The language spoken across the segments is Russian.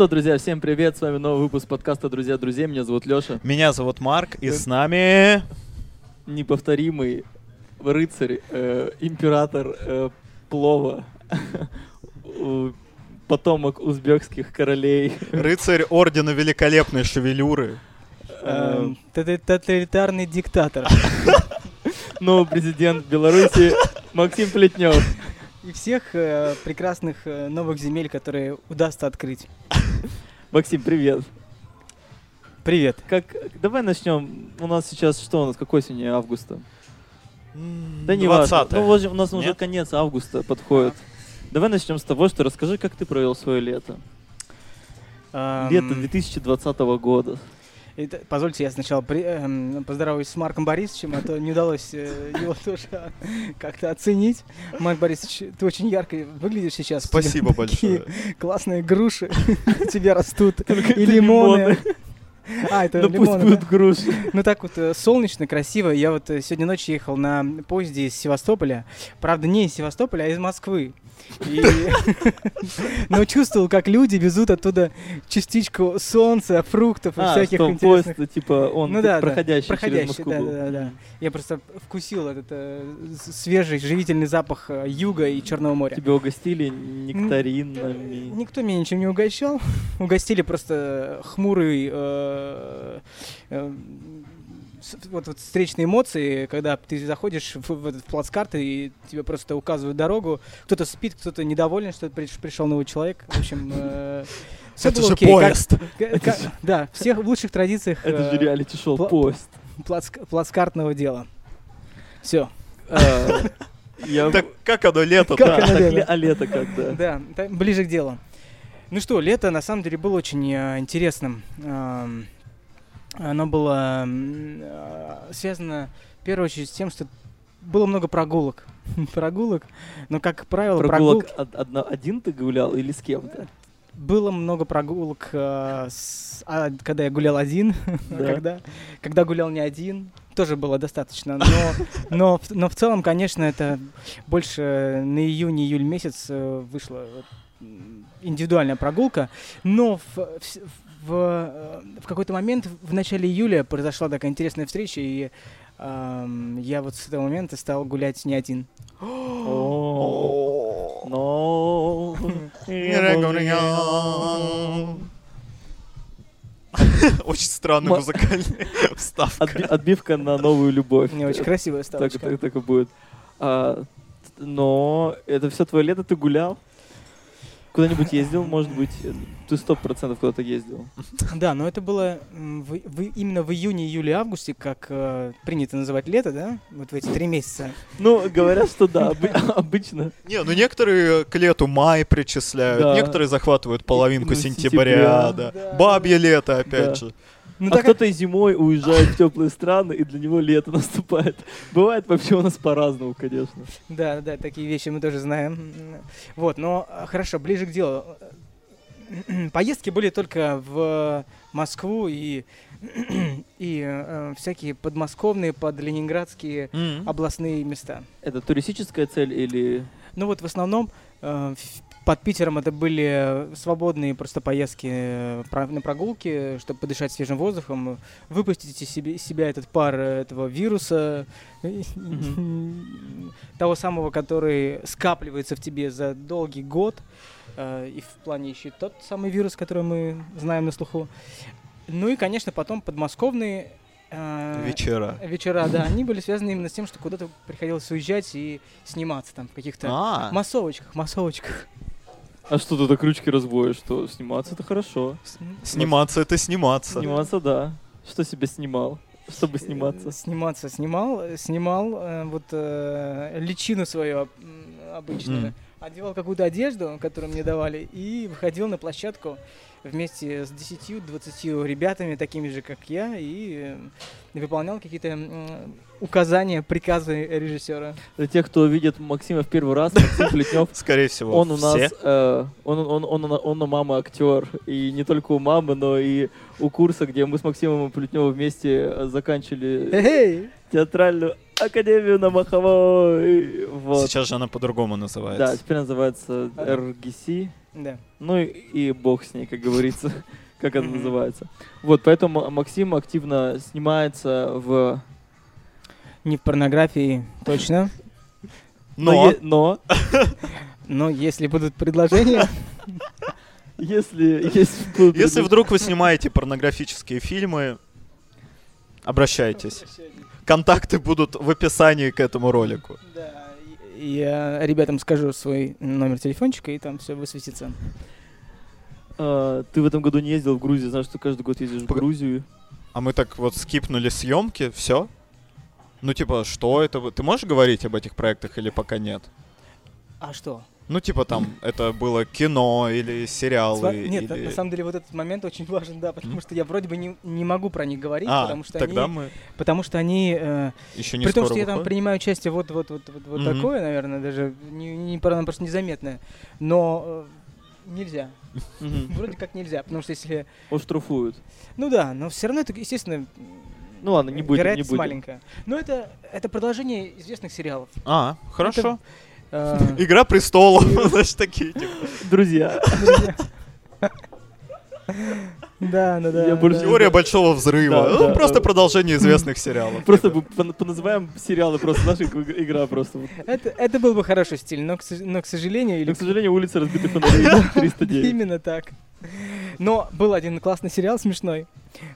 что, друзья, всем привет, с вами новый выпуск подкаста «Друзья друзей», меня зовут Леша. Меня зовут Марк, и с нами... Неповторимый рыцарь, э, император э, плова, потомок узбекских королей. Рыцарь Ордена Великолепной Шевелюры. Э, Эм, тот- Тоталитарный диктатор. новый президент Беларуси Максим Плетнев. И всех э, прекрасных э, новых земель, которые удастся открыть. Максим, привет. Привет. Как, давай начнем. У нас сейчас что у нас, какой сегодня августа? Да не важно. 20 Ну, вот у нас уже Нет? конец августа подходит. Давай начнем с того, что расскажи, как ты провел свое лето. Эм, Лето 2020 года. Это- Позвольте, я сначала при- эм, поздороваюсь с Марком Борисовичем, а то не удалось э, его тоже как-то оценить. Марк Борисович, ты очень ярко выглядишь сейчас. Спасибо большое. Классные груши у тебя растут. И лимоны. А, это Ну пусть лимоны, да? будут груши. Ну так вот э, солнечно, красиво. Я вот э, сегодня ночью ехал на поезде из Севастополя. Правда, не из Севастополя, а из Москвы. Но чувствовал, как люди везут оттуда частичку солнца, фруктов и А, всяких интересных... поезд, типа, он Ну проходящий, через Москву был. Я просто вкусил этот э, свежий, живительный запах э, юга и Черного моря. Тебя угостили нектаринами. Никто меня ничем не угощал. Угостили просто хмурый э, с- вот, вот встречные эмоции, когда ты заходишь в, в этот плацкарт и тебе просто указывают дорогу. Кто-то спит, кто-то недоволен, что приш- пришел новый человек. В общем, э, всё Это было же окей. Как- поезд. да, всех в лучших традициях Это же э, реалити-шоу пла- поезд. плацк- плацкартного дела. Все. А, Я... Так как оно лето, Как Да, оно так лето? ле- а лето как, да? Да, та- ближе к делу. Ну что, лето на самом деле было очень э, интересным. Ам, Оно было э, связано в первую очередь с тем, что было много прогулок. прогулок, но, как правило, Прогулок прогулки- од- одно- один ты гулял или с кем-то? было много прогулок, э, с- а, когда я гулял один, Да. когда, когда гулял не один, тоже было достаточно. Но, но, в- но в целом, конечно, это больше на июнь-июль месяц э, вышла м, индивидуальная прогулка. Но в, в, в, э, в какой-то момент в начале июля произошла такая интересная встреча, и ам, я вот с этого момента стал гулять не один. Очень странная музыкальная вставка. Отби- Отбивка на новую любовь. Не очень красивая Так, ставочка. так, и будет. А, но это все твое лето ты гулял? Куда-нибудь ездил, может быть? Ты сто процентов куда-то ездил. Да, но это было в- в- именно в июне, июле, августе, как э, принято называть лето, да? Вот в эти три месяца. Ну, говорят, что да, обы- обычно. Не, ну некоторые к лету май причисляют, некоторые захватывают половинку сентября, да. Бабье лето, опять же. Ну, а так кто-то зимой уезжает в теплые страны, и для него лето наступает. Бывает вообще у нас по-разному, конечно. Да, да, такие вещи мы тоже знаем. Вот, но а, хорошо, ближе к делу. Поездки были только в Москву и, и э, всякие подмосковные, подленинградские М. областные места. Это туристическая цель или... Ну вот в основном э, под Питером это были свободные просто поездки э, на прогулки, чтобы подышать свежим воздухом, выпустить из себе- себя этот пар э, этого вируса, того самого, который скапливается в тебе за долгий год, э, и в плане еще и тот самый вирус, который мы знаем на слуху. Ну и, конечно, потом подмосковные э, Вечера. вечера, да, они были связаны именно с тем, что куда-то приходилось уезжать и сниматься там в каких-то А, массовочках, массовочках. А что ты так ручки разводишь? Что сниматься это хорошо. сниматься это сниматься. Сниматься, да. Что себе снимал? Чтобы сниматься. Э, Сниматься снимал, снимал э, вот э, личину свою обычную, одевал какую-то одежду, которую мне давали, и выходил на площадку вместе с 10-20 ребятами, такими же, как я, и э, выполнял какие-то указания, приказы режиссера. Для тех, кто видит Максима в первый раз, Максим Плетнев Скорее всего, Он у нас, все. э, он, он, он, он, он у мамы актер. И не только у мамы, но и у курса, где мы с Максимом Плетневым вместе э, заканчивали Эй! театральную академию на Маховой. Вот. Сейчас же она по-другому Да, называется. теперь называется. РГС. Да. Ну и, и бог с ней, как говорится, как это Мгм. называется. Вот, поэтому Максим активно снимается в... Не в порнографии, точно. Но, но Но если будут предложения, если если предлож- вдруг вы снимаете порнографические фильмы, обращайтесь. Контакты будут в описании к этому ролику. да, я ребятам скажу свой номер телефончика, и там все высветится. А, ты в этом году не ездил в Грузию, знаешь, что каждый год ездишь в Пога- Грузию. А мы так вот скипнули съемки, все? Ну, типа, что это? Ты можешь говорить об этих проектах или пока нет? А что? Ну, типа, там, это было кино или сериалы. Сва- Нет, на- или- на самом деле вот этот момент очень важен, да, потому что я вроде бы не, не могу про них говорить, А, потому что тогда они, мы потому что они, э, еще не при том, что я там принимаю участие вот вот вот вот, вот Мгм. такое, наверное, даже не, не про- просто незаметное, но э, нельзя, Мгм. вроде как нельзя, потому что если, Оштрафуют. ну да, но все равно это, естественно, Ну ладно, не будем, не вероятность будем. маленькая. Но это это продолжение известных сериалов. А, хорошо. Э, Игра престолов, значит, такие. типа. Друзья, Да, да, да. Я больше да. Теория большого взрыва. Да, Ну, да, просто да. продолжение известных сериалов. просто поназываем сериалы, просто наша иг- игра просто. Это, это был бы хороший стиль, но, к, сож- но, к сожалению, или Но, к сожалению, улица разбиты фонарей 309. Именно так. Но был один классный сериал смешной.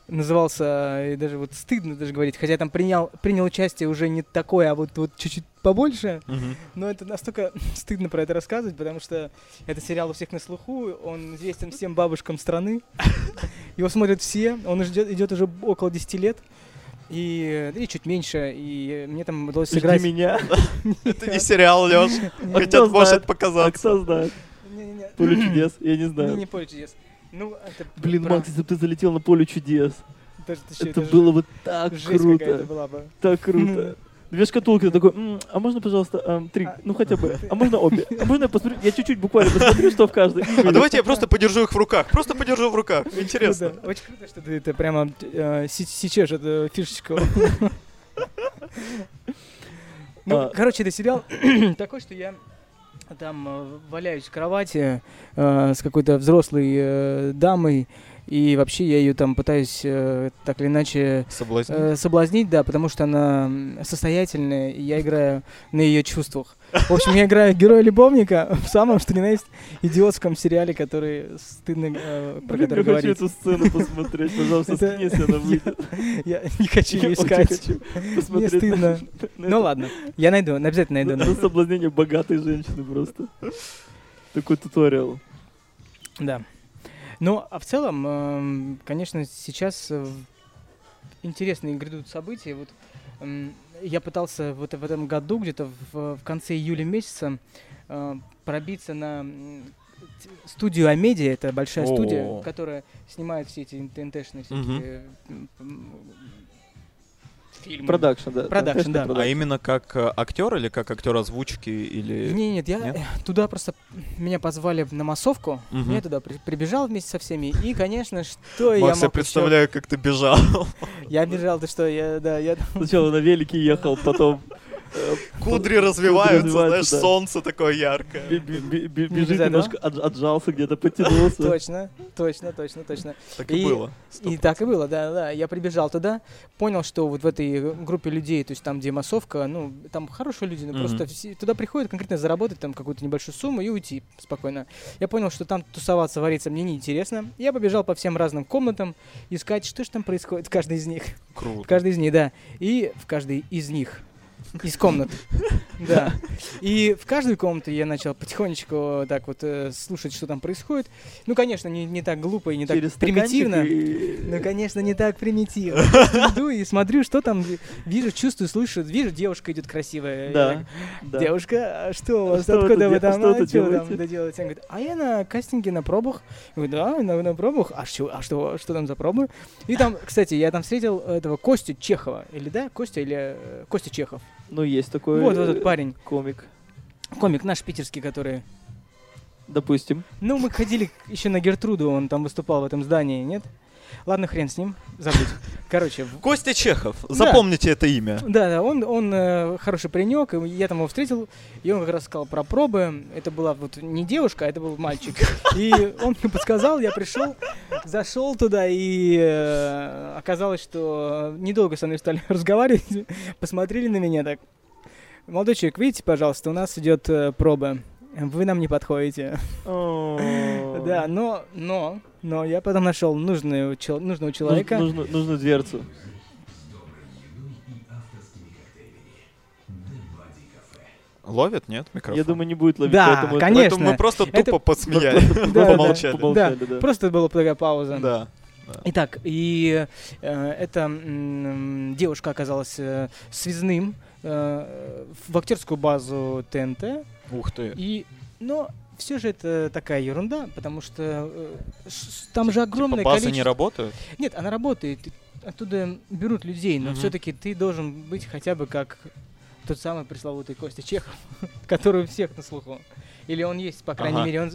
Назывался, и даже вот стыдно даже говорить, хотя я там принял, принял участие уже не такое, а вот, вот чуть-чуть побольше. Мгм. Но это настолько стыдно про это рассказывать, потому что это сериал у всех на слуху, он известен всем бабушкам страны. Его смотрят все, он ждет, идет уже около 10 лет. И, и чуть меньше, и мне там удалось Жди сыграть... меня. Это не сериал, Леш. Хотят, может показаться. кто знает? Поле чудес, я не Не, знаю. не поле чудес. Ну, это Блин, про- Макс, если бы ты залетел на поле чудес, даже чё, это же было бы так круто. была бы. Так круто. Две шкатулки, ты такой, «М, а можно, пожалуйста, ам, три, А. ну хотя бы, а можно обе? А можно я посмотрю, я чуть-чуть буквально посмотрю, что в каждой. А выйду». давайте я просто подержу их в руках. Просто подержу в руках. Интересно. Круто. Очень круто, что ты это прямо э, се- сечешь эту фишечку. Ну, А. короче, это сериал такой, что я там э, валяюсь в кровати э, с какой-то взрослой э, дамой, и вообще я ее там пытаюсь э, так или иначе Соблазнить. э, соблазнить, да, потому что она состоятельная, и я играю на ее чувствах. В общем, я играю героя-любовника в самом, что ни на есть, идиотском сериале, который стыдно э, про Блин, который я хочу говорить. эту сцену посмотреть, пожалуйста, Это- скинь, если она выйдет. Я не хочу Я ее искать. хочу Мне на- стыдно. на Ну это. ладно, я найду, обязательно найду. На на соблазнение богатой женщины просто. Такой туториал. Да. Ну, а в целом, эм, конечно, сейчас э, интересные грядут события. Вот эм, я пытался вот в этом году, где-то в, в конце июля месяца, э, пробиться на студию Амедиа. Это большая О. студия, которая снимает все эти ТНТшные всякие Мгм. Фильмы. Продакшн, да. Продакшн, да. А именно как э, актер или как актер озвучки или... Не, нет, я Нет? туда просто меня позвали на массовку. Мгм. Я туда при- прибежал вместе со всеми. И, конечно, что я Макс, я мог представляю, как ты бежал. Я бежал, ты что, я, да, я... Сначала на велике ехал, потом Кудри развиваются, знаешь, солнце такое яркое. бежит этого. немножко, отж- отжался где-то, потянулся. Точно, точно, точно, точно. Так и было. И так и было, да, да. Я прибежал туда, понял, что вот в этой группе людей, то есть там, где массовка, ну, там хорошие люди, но Мгм. просто туда приходят конкретно заработать там какую-то небольшую сумму и уйти спокойно. Я понял, что там тусоваться, вариться мне неинтересно. Я побежал по всем разным комнатам искать, что же там происходит в каждой из них. В Круто. каждой из них, да. И в каждой из них. Из комнат. Да. И в каждую комнату я начал потихонечку так вот э, слушать, что там происходит. Ну, конечно, не, не так глупо и не так Через примитивно. и- Ну, конечно, не так примитивно. Иду и смотрю, что там, ви- вижу, чувствую, слышу, вижу, девушка идет красивая. Да. Девушка, а что у вас, Что откуда тут вы там, что а вы делаете?» там это делаете? Она говорит, а я на кастинге, на пробах. Говорю, да, на, на пробах. А, что, а что, что там за пробы? И там, кстати, я там встретил этого Костю Чехова. Или да, Костя или э, Костя Чехов. Ну, есть такой Вот, вот этот парень. комик. Комик наш питерский, который... Допустим. Ну, мы ходили еще на Гертруду, он там выступал в этом здании, нет? Ладно, хрен с ним, забудь. Короче, Костя Чехов, Да. запомните это имя. да, да, он, он э, хороший паренек, и я там его встретил, и он как раз сказал про пробы. Это была вот не девушка, а это был мальчик. И он мне подсказал, я пришел, зашел туда, и э, оказалось, что недолго со мной стали разговаривать, посмотрели на меня так. Молодой человек, видите, пожалуйста, у нас идет э, проба. Вы нам не подходите. Да, но, но, но я потом нашел нужную, нужного Нуж- человека. нужно- Нужную дверцу. Ловит, нет, микрофон? Я думаю, не будет ловить. Да, поэтому- конечно. Поэтому мы просто Это- тупо Да, да, помолчали. Просто была такая пауза. Да. Итак, и э, эта м, девушка оказалась э, связным э, в актерскую базу ТНТ. Ух ты. И, но все же это такая ерунда, потому что э, ш- там же огромное Типа базы количество... не работают? Нет, она работает, оттуда берут людей, но Мгм. все-таки ты должен быть хотя бы как тот самый пресловутый Костя Чехов, который у всех на слуху. Или он есть, по крайней Ага. мере, он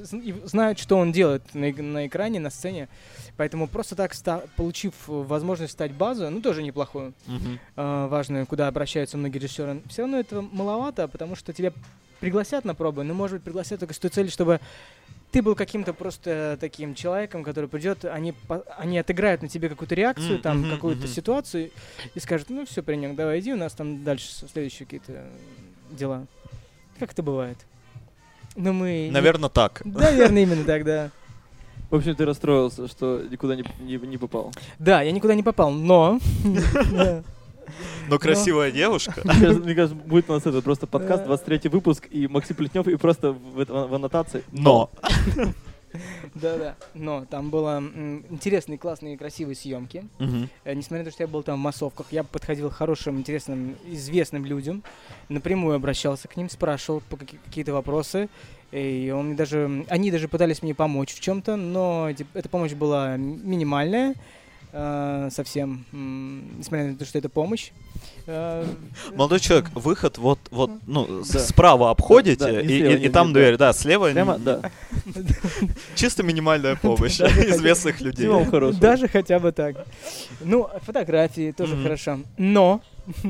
знает, что он делает на, на экране, на сцене. Поэтому просто так, получив э, возможность стать базу, ну тоже неплохую, Мгм. э, важную, куда обращаются многие режиссеры, все равно этого маловато, потому что тебя пригласят на пробы, но, может быть, пригласят только с той целью, чтобы ты был каким-то просто таким человеком, который придет, они, они отыграют на тебе какую-то реакцию, М, там, какую-то мгм. ситуацию, и скажут, ну все, паренек, давай иди, у нас там дальше следующие какие-то дела. Как это бывает? Ну мы... не- Наверное, так. Наверное, именно так, да. В общем, ты расстроился, что никуда не, не, не попал. Да, я никуда не попал, но... Но красивая девушка. Мне кажется, будет у нас это просто подкаст, Да. 23 выпуск, и Максим Плетнев, и просто в, аннотации. Но. Да-да, но там было интересные, классные, красивые съемки. Э, Несмотря на то, что я был там в массовках, я подходил к хорошим, интересным, известным людям, напрямую обращался к ним, спрашивал какие-то вопросы, и он мне даже, они даже пытались мне помочь в чем-то, но эта помощь была минимальная, э, совсем, несмотря на то, что это помощь. Э, Молодой человек, выход вот, вот, ну, Да. справа обходите, Да, и, слева, и- и там дверь, да, слева Прямо, да. чисто минимальная помощь Да, да, известных людей. Даже хотя бы так. Ну, фотографии тоже хорошо. Но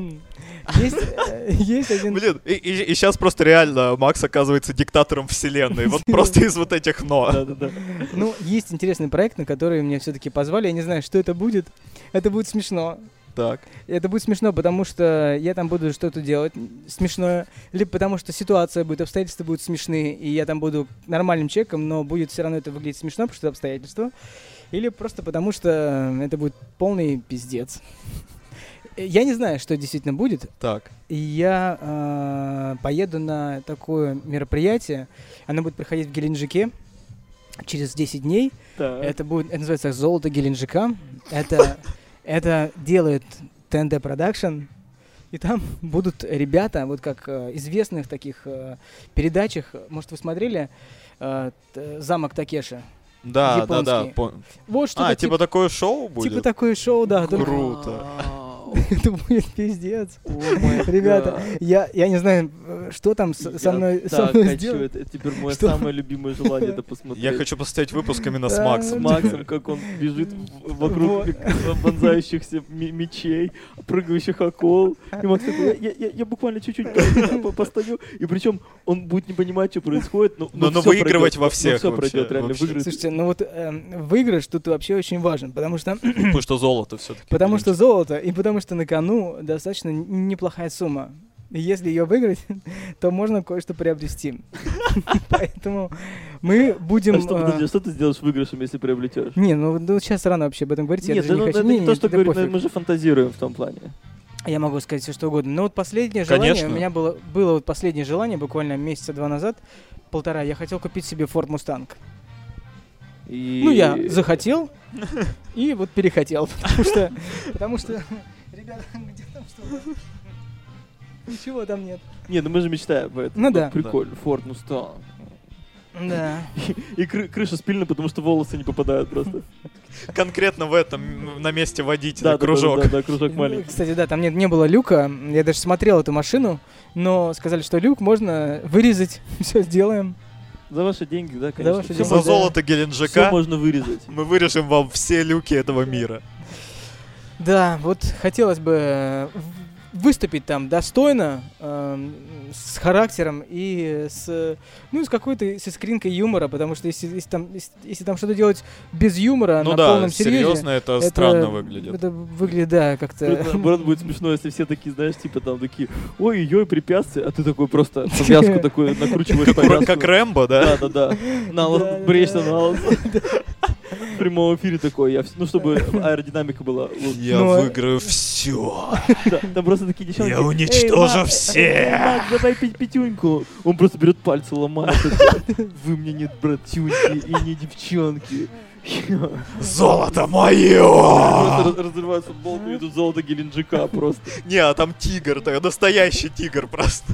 есть, э, есть один... Блин, и, сейчас просто реально Макс оказывается диктатором вселенной, вот просто из вот этих но. Да-да-да. Ну, есть интересный проект, на который меня все-таки позвали. Я не знаю, что это будет. Это будет смешно. Так. Это будет смешно, потому что я там буду что-то делать смешное, либо потому что ситуация будет, обстоятельства будут смешные, и я там буду нормальным человеком, но будет все равно это выглядеть смешно, потому что обстоятельства. Или просто потому что это будет полный пиздец. Я не знаю, что действительно будет. Так. И Я э, поеду на такое мероприятие. Оно будет проходить в Геленджике через 10 дней. Так. Это будет, это называется «Золото Геленджика». Это, это делает ТНТ Продакшн. И там будут ребята, вот как э, известных таких э, передачах, может, вы смотрели э, «Замок Такеши»? Да, да, да. Японский. пон- Вот что-то А, типа, типа такое шоу будет? типа такое шоу, да. только Круто. Это будет пиздец. Ребята. Я, я не знаю, что там с- со мной, со так мной хочу, сделать. это теперь мое Что? самое любимое желание это посмотреть. Я хочу поставить выпуск именно с Максом. с Максом, как он бежит вокруг вонзающихся мечей, прыгающих акул. И Макс такой, я, я- буквально чуть-чуть по- постою. И причем он будет не понимать, что происходит, но, Но- выигрывать во но всех вообще, пройдет, реально, вообще. выиграть. Слушайте, ну вот эм, выигрыш тут вообще очень важен, потому что Потому что золото все-таки. Потому что золото, и потому что на кону достаточно неплохая сумма. И если ее выиграть, то можно кое-что приобрести. Поэтому мы будем... А что, э, подожди, а что ты сделаешь выигрышем, если приобретешь? Не, ну, ну сейчас рано вообще об этом говорить. я Нет, даже да, не ну, хочу. это Не, не то, что говорит, пофиг. мы же фантазируем в том плане. Я могу сказать все что угодно. Но вот последнее желание, Конечно. у меня было, было вот последнее желание буквально месяца два назад, полтора, я хотел купить себе Ford Mustang. И... Ну, я захотел и вот перехотел, потому что, потому что, ребята, где там что? Ничего там нет. Не, ну мы же мечтаем об этом. Ну да. Прикольно, Ford Mustang. Да. И кры- крыша спильна, потому что волосы не попадают просто. Конкретно в этом, на месте водителя, Да, да, да, кружок. Да, да, кружок Ну, маленький. Кстати, да, там нет, не было люка. Я даже смотрел эту машину, но сказали, что люк можно вырезать. Все сделаем. За ваши деньги, да, конечно. ваши Всё деньги. За золото Геленджика можно вырезать. мы вырежем вам все люки этого мира. Да, вот хотелось бы э, выступить там достойно, эм, с характером и с, ну, с какой-то с искринкой юмора, потому что если, если там, если, если там что-то делать без юмора, Ну на да, полном серьезе, серьезно, это, это- странно выглядит. это выглядит, да, как-то... Наоборот, будет смешно, если все такие, знаешь, типа там такие, ой-ой, препятствия, а ты такой просто повязку такой накручиваешь Как, Рэмбо, да? Да, да, да. На лос, на. В прямом эфире такой, я вс- ну, чтобы аэродинамика была лучше. Я Ну, а- выиграю все. Да, Там просто такие девчонки. Я «Эй, уничтожу Мак, всех!» эй, Мак, давай пить пятюньку. Он просто берет пальцы, ломает. Вы мне не братюньки и не девчонки. Золото Просто мое! раз- разрывают футболку и идут золото Геленджика просто. Не, а там тигр, так, настоящий тигр просто.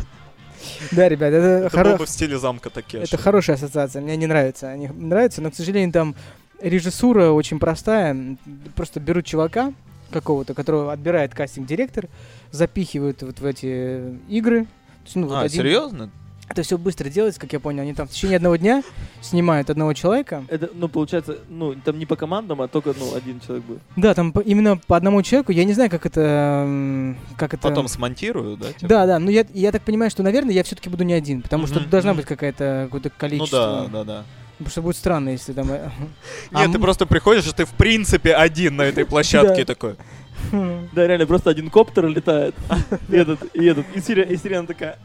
Да, ребят, это, Это хоро- был бы в стиле замка Такеши. это хорошая ассоциация, мне не нравится. Они нравятся, но, к сожалению, там режиссура очень простая. Просто берут чувака какого-то, которого отбирает кастинг-директор, запихивают вот в эти игры. То есть, ну, вот А, один- серьезно? Это все быстро делается, как я понял. Они там в течение одного дня снимают одного человека. Это, ну, получается, ну, там не по командам, а только, ну, один человек будет. Да, там по- именно по одному человеку. Я не знаю, как это... Как это... Потом смонтирую, да? типа? Да, да, ну я, я так понимаю, что, наверное, я все-таки буду не один, потому что Мгм, должна быть какая-то какое-то Ну количество. да, да, да. Потому что будет странно, если там... э, а Нет, ты м- просто приходишь, и ты в принципе один на этой площадке такой. Да, реально, просто один коптер летает. И этот, и этот. И сирена, такая.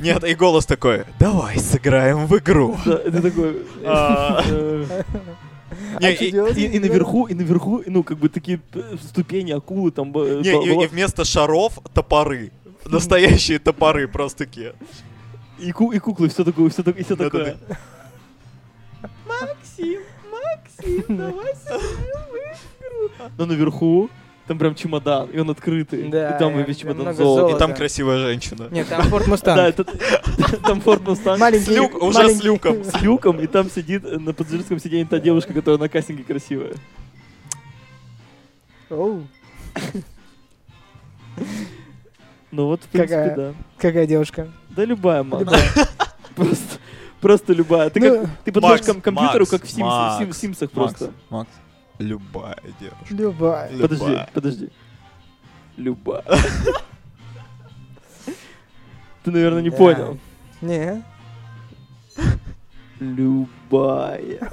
Нет, и голос такой, давай сыграем в игру. Ты такой. А. Не, А и-? И, и наверху, и наверху, ну, как бы такие э, ступени, акулы там. Не, и, и вместо шаров топоры. Настоящие топоры просто такие. И, ку- и куклы, все такое, все такое, и все такое. Максим, Максим, давай сыграем в игру. Но наверху, там прям чемодан, и он открытый. Да, и там и весь чемодан золота. И там красивая женщина. Нет, там Форд Да, Мустанг. это, там Форд Мустанг Маленький- С люк- уже маленький- с люком. с люком, и там сидит э, на пассажирском сиденье та девушка, которая на кастинге красивая. Оу, Ну вот, в принципе, Какая? да. какая девушка. Да любая. Любая. Просто, просто любая. Ты, Ну, как, ты подходишь Макс, к ком- компьютеру, Макс, как в Симс- Макс, Сим- Симсах Макс, просто. Макс, любая девушка. Любая. Подожди, подожди. Любая. Ты, наверное, не понял. Не. Любая.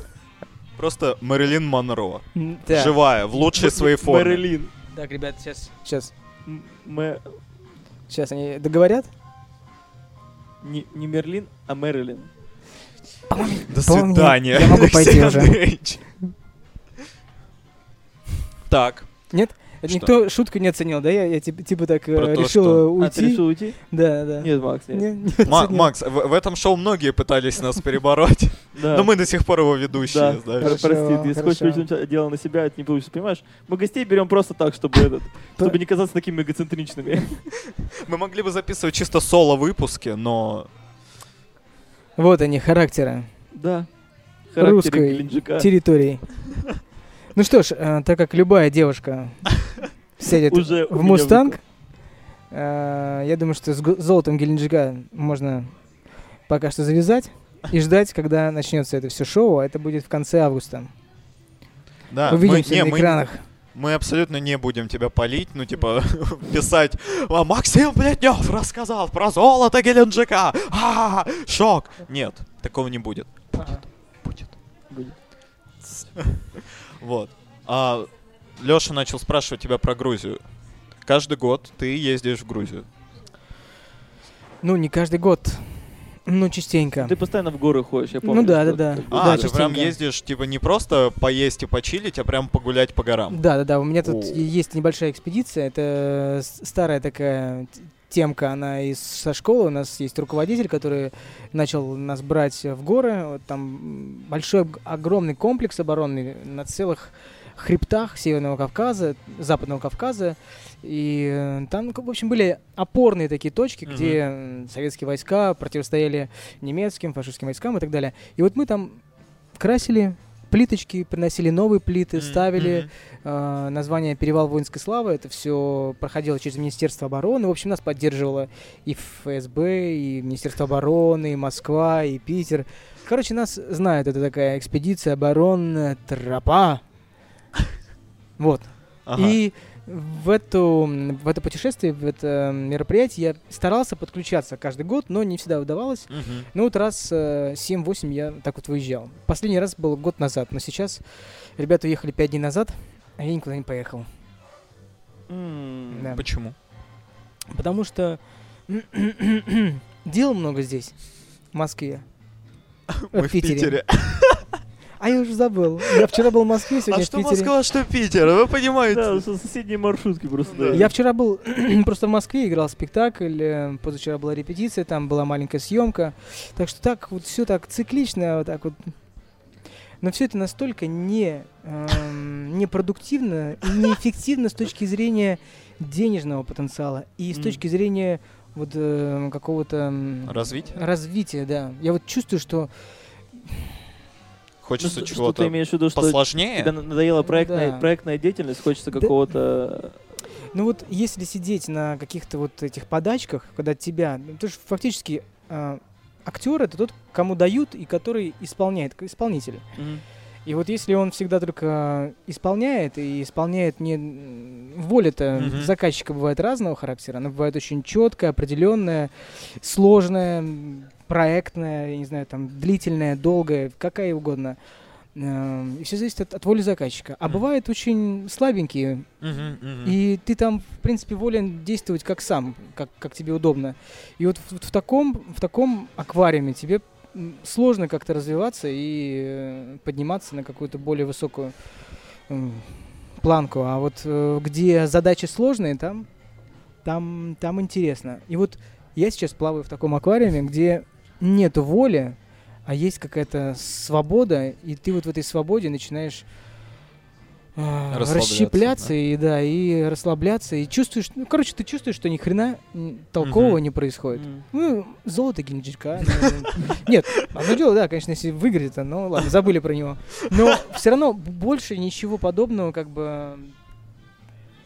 Просто Мэрилин Монро. Живая, в лучшей своей форме. Мэрилин. так, ребят, сейчас. Сейчас. М- Мэ- Сейчас они договорят? Не, не Мерлин, а Мэрилин. До По-моему, свидания. я могу пойти Алексей уже. Андреевич. Так, Что? Никто шутку не оценил, да? Я, я типа, типа так э, Про то, решил что- э, А, ты уйти. решил уйти? Да, да. Нет, Макс, нет. Не- не Ма- оценил. Макс, в, в этом шоу многие пытались нас перебороть, Да. но мы до сих пор его ведущие, Да, знаешь. пр- Хорошо, прости, ты хочешь хорошо. перетянуть дело на себя, это не получится, понимаешь? Мы гостей берем просто так, чтобы этот, чтобы не казаться такими эгоцентричными. Мы могли бы записывать чисто соло-выпуски, но... Вот они, характеры Да. Русской Характеры Геленджика. территории. Ну что ж, э, так как любая девушка сядет Уже в Мустанг, э, я думаю, что с золотом Геленджика можно пока что завязать и ждать, когда начнется это все шоу, а это будет в конце августа. Да, мы, Увидимся не, на мы, экранах. мы абсолютно не будем тебя палить, ну, типа, писать «А, «Максим Плетнев рассказал про золото Геленджика! А, шок!» Нет, такого не будет. Ага. Будет. Будет. Вот. А Леша начал спрашивать тебя про Грузию. Каждый год ты ездишь в Грузию. Ну, не каждый год, ну, частенько. Ты постоянно в горы ходишь, я помню. Ну да, да, да. А, Да, ты прям частенько. ездишь, типа, не просто поесть и почилить, а прям погулять по горам. Да, да, да. У меня тут О. есть небольшая экспедиция. Это старая такая темка, она из со школы. У нас есть руководитель, который начал нас брать в горы. Вот там большой, ог- огромный комплекс оборонный на целых хребтах Северного Кавказа, Западного Кавказа. И э, там, в общем, были опорные такие точки, Мгм. где советские войска противостояли немецким, фашистским войскам и так далее. И вот мы там красили плиточки, приносили новые плиты, ставили мгм. э, название «Перевал воинской славы». Это все проходило через Министерство обороны. В общем, нас поддерживало и ФСБ, и Министерство обороны, и Москва, и Питер. Короче, нас знают. Это такая экспедиция оборонная тропа. Вот. Ага. И в, эту, в это путешествие, в это мероприятие я старался подключаться каждый год, но не всегда удавалось. Мгм. Ну вот раз э, 7-8 я так вот выезжал. Последний раз был год назад, но сейчас ребята уехали 5 дней назад, а я никуда не поехал. Да. Почему? Потому что дел много здесь, в Москве. Мы в в Питере. А я уже забыл. Я вчера был в Москве, А сегодня в что Питере. Москва, что Питер, вы Да, понимаете? со- соседние маршрутки просто. Да. да. Я вчера был просто в Москве, играл спектакль, э, позавчера была репетиция, там была маленькая съемка. Так что так вот все так циклично, вот так вот. Но все это настолько не, эм, непродуктивно и неэффективно с точки зрения денежного потенциала и с точки зрения вот э, какого-то м, Развитие? развития, да. Я вот чувствую, что Хочется ты чего-то имеешь в виду, что посложнее? тебе надоела проектная, Да. проектная деятельность, хочется Да. какого-то... Ну вот если сидеть на каких-то вот этих подачках, когда тебя, ну, ты же фактически актер это тот, кому дают и который исполняет, исполнитель. Мгм. И вот если он всегда только исполняет и исполняет не воля-то Мгм. заказчика бывает разного характера, она бывает очень четкая, определенная, сложная, проектная, я не знаю, там длительная, долгая, какая угодно. Эм, И все зависит от, от воли заказчика. А Мгм. бывают очень слабенькие, и ты там, в принципе, волен действовать как сам, как, как тебе удобно. И вот в, в таком, в таком аквариуме тебе сложно как-то развиваться и э, подниматься на какую-то более высокую планку. А вот э, где задачи сложные, там, там, там интересно. И вот я сейчас плаваю в таком аквариуме, где нету воли, а есть какая-то свобода, и ты вот в этой свободе начинаешь Расслабляться, расщепляться да. и да, и расслабляться, и чувствуешь, ну, короче, ты чувствуешь, что ни хрена толкового Мгм. не происходит. Мгм. Ну, золото Геленджика. ну, Нет, одно дело, да, конечно, если выиграет, но ладно, забыли про него. Но все равно больше ничего подобного, как бы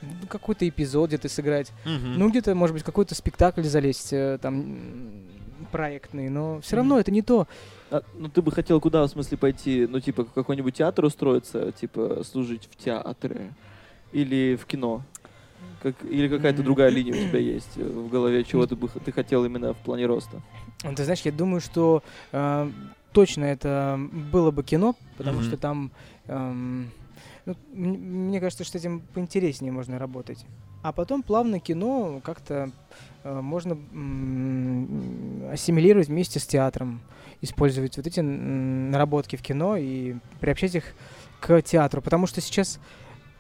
ну, какой-то эпизод где-то сыграть. Ну, где-то, может быть, какой-то спектакль залезть, э, там, м, проектный, но все равно Мгм. это не то. А, ну ты бы хотел куда, в смысле, пойти? Ну, типа, в какой-нибудь театр устроиться, типа, служить в театре? Или в кино? Как, или какая-то другая линия у тебя есть э, в голове, чего ты бы ты хотел именно в плане роста? Ну, Ты знаешь, я думаю, что э, точно это было бы кино, потому Мгм. что там, эм, ну, мне кажется, что этим поинтереснее можно работать. А потом плавно кино как-то э, можно м, ассимилировать вместе с театром, использовать вот эти наработки в кино и приобщать их к театру, потому что сейчас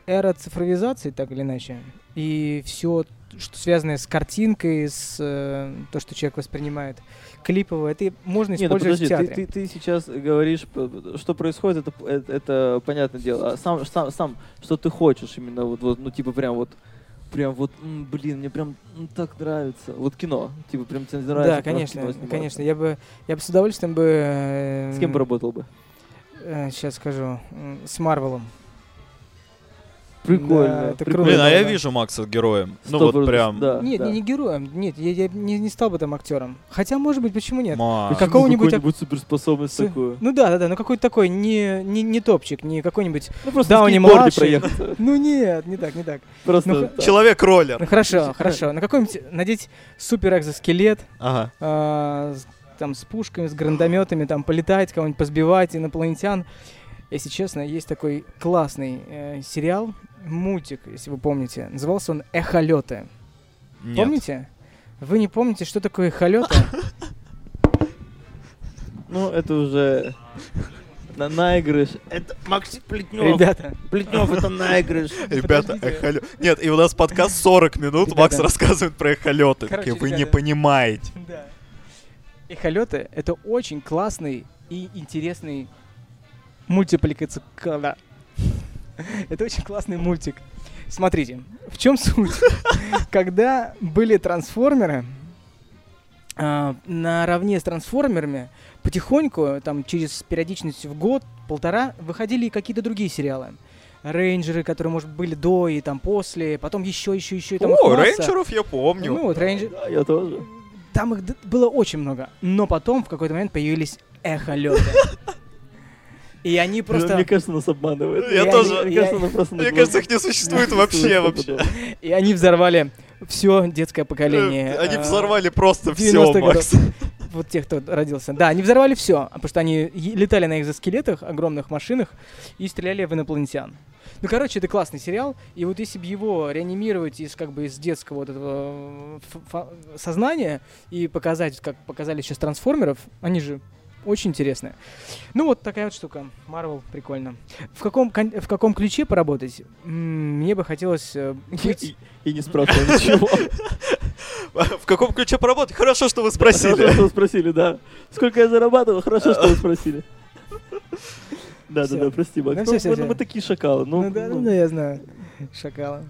эра цифровизации, так или иначе, и все, что связано с картинкой, с э, то, что человек воспринимает клипово, это можно Не, ну использовать подожди, в ты, театре. ты, ты сейчас говоришь, что происходит, это, это, это понятное дело. А сам, сам, сам, что ты хочешь именно, вот, вот, ну, типа, прям вот, прям вот, блин, мне прям так нравится. Вот кино, типа, прям тебе нравится. да, конечно, конечно. Я бы, я бы с удовольствием бы... э, С кем поработал бы? сейчас скажу. С Марвелом. Прикольно. Да, это прикольно. круто. Блин, а я да. вижу Макса героем. Ну вот прям. Да, нет, да. не, не героем. Нет, я, я не, не стал бы там актером. Хотя, может быть, почему нет? Какого-нибудь ак- какую-нибудь суперспособность С- такую. Ну да, да, да, ну какой-то такой не, не, не топчик, не какой-нибудь. Ну, просто Дауни на скейтборде младший. Ну нет, не так, не так. Просто Ну, так. х- Человек-роллер. Ну хорошо, хорошо. На какой-нибудь надеть супер экзоскелет, Ага. а, там с пушками, с гранатометами, там полетать, кого-нибудь позбивать, инопланетян. Если честно, есть такой классный э, сериал, мультик, если вы помните. Назывался он «Эхолеты». Нет. Помните? Вы не помните, что такое эхолеты? Ну, это уже на наигрыш. Это Максим Плетнев. Ребята, Плетнев, это наигрыш. Ребята, эхолё... Нет, и у нас подкаст 40 минут, Ребята. Макс рассказывает про эхолеты. Короче, вы не понимаете. Да. Эхолеты — это очень классный и интересный мультипликация. Это очень классный мультик. Смотрите, в чем суть? Когда были трансформеры, а, наравне с трансформерами потихоньку, там через периодичность в год, полтора, выходили и какие-то другие сериалы. Рейнджеры, которые, может, были до и там после, потом еще, еще, еще, и там О, рейнджеров я помню. Ну, вот рейнджер. Да, я тоже. Там их было очень много. Но потом в какой-то момент появились эхолеты. И они просто... Мне кажется, нас обманывают. Я тоже. не- Мне я- кажется, их не существует вообще, вообще. И они взорвали все детское поколение. Они а, взорвали просто все, 90-х Макс. Вот тех, кто родился. Да, они взорвали все, потому что они летали на экзоскелетах, огромных машинах и стреляли в инопланетян. Ну, короче, это классный сериал, и вот если бы его реанимировать из как бы из детского вот этого э, сознания и показать, как показали сейчас трансформеров, они же очень интересные. Ну, вот такая вот штука. Марвел, прикольно. В каком, в каком ключе поработать? Мне бы хотелось э, быть... И, и не спрашивал ничего. В каком ключе поработать? Хорошо, что вы Хорошо, спросили. что вы спросили, да. Сколько я зарабатывал? Хорошо, что вы спросили. Да, да, да, прости, Макс. Ну, Ну, ну, мы такие шакалы. Ну, Ну, да, ну. ну, я знаю. Шакала.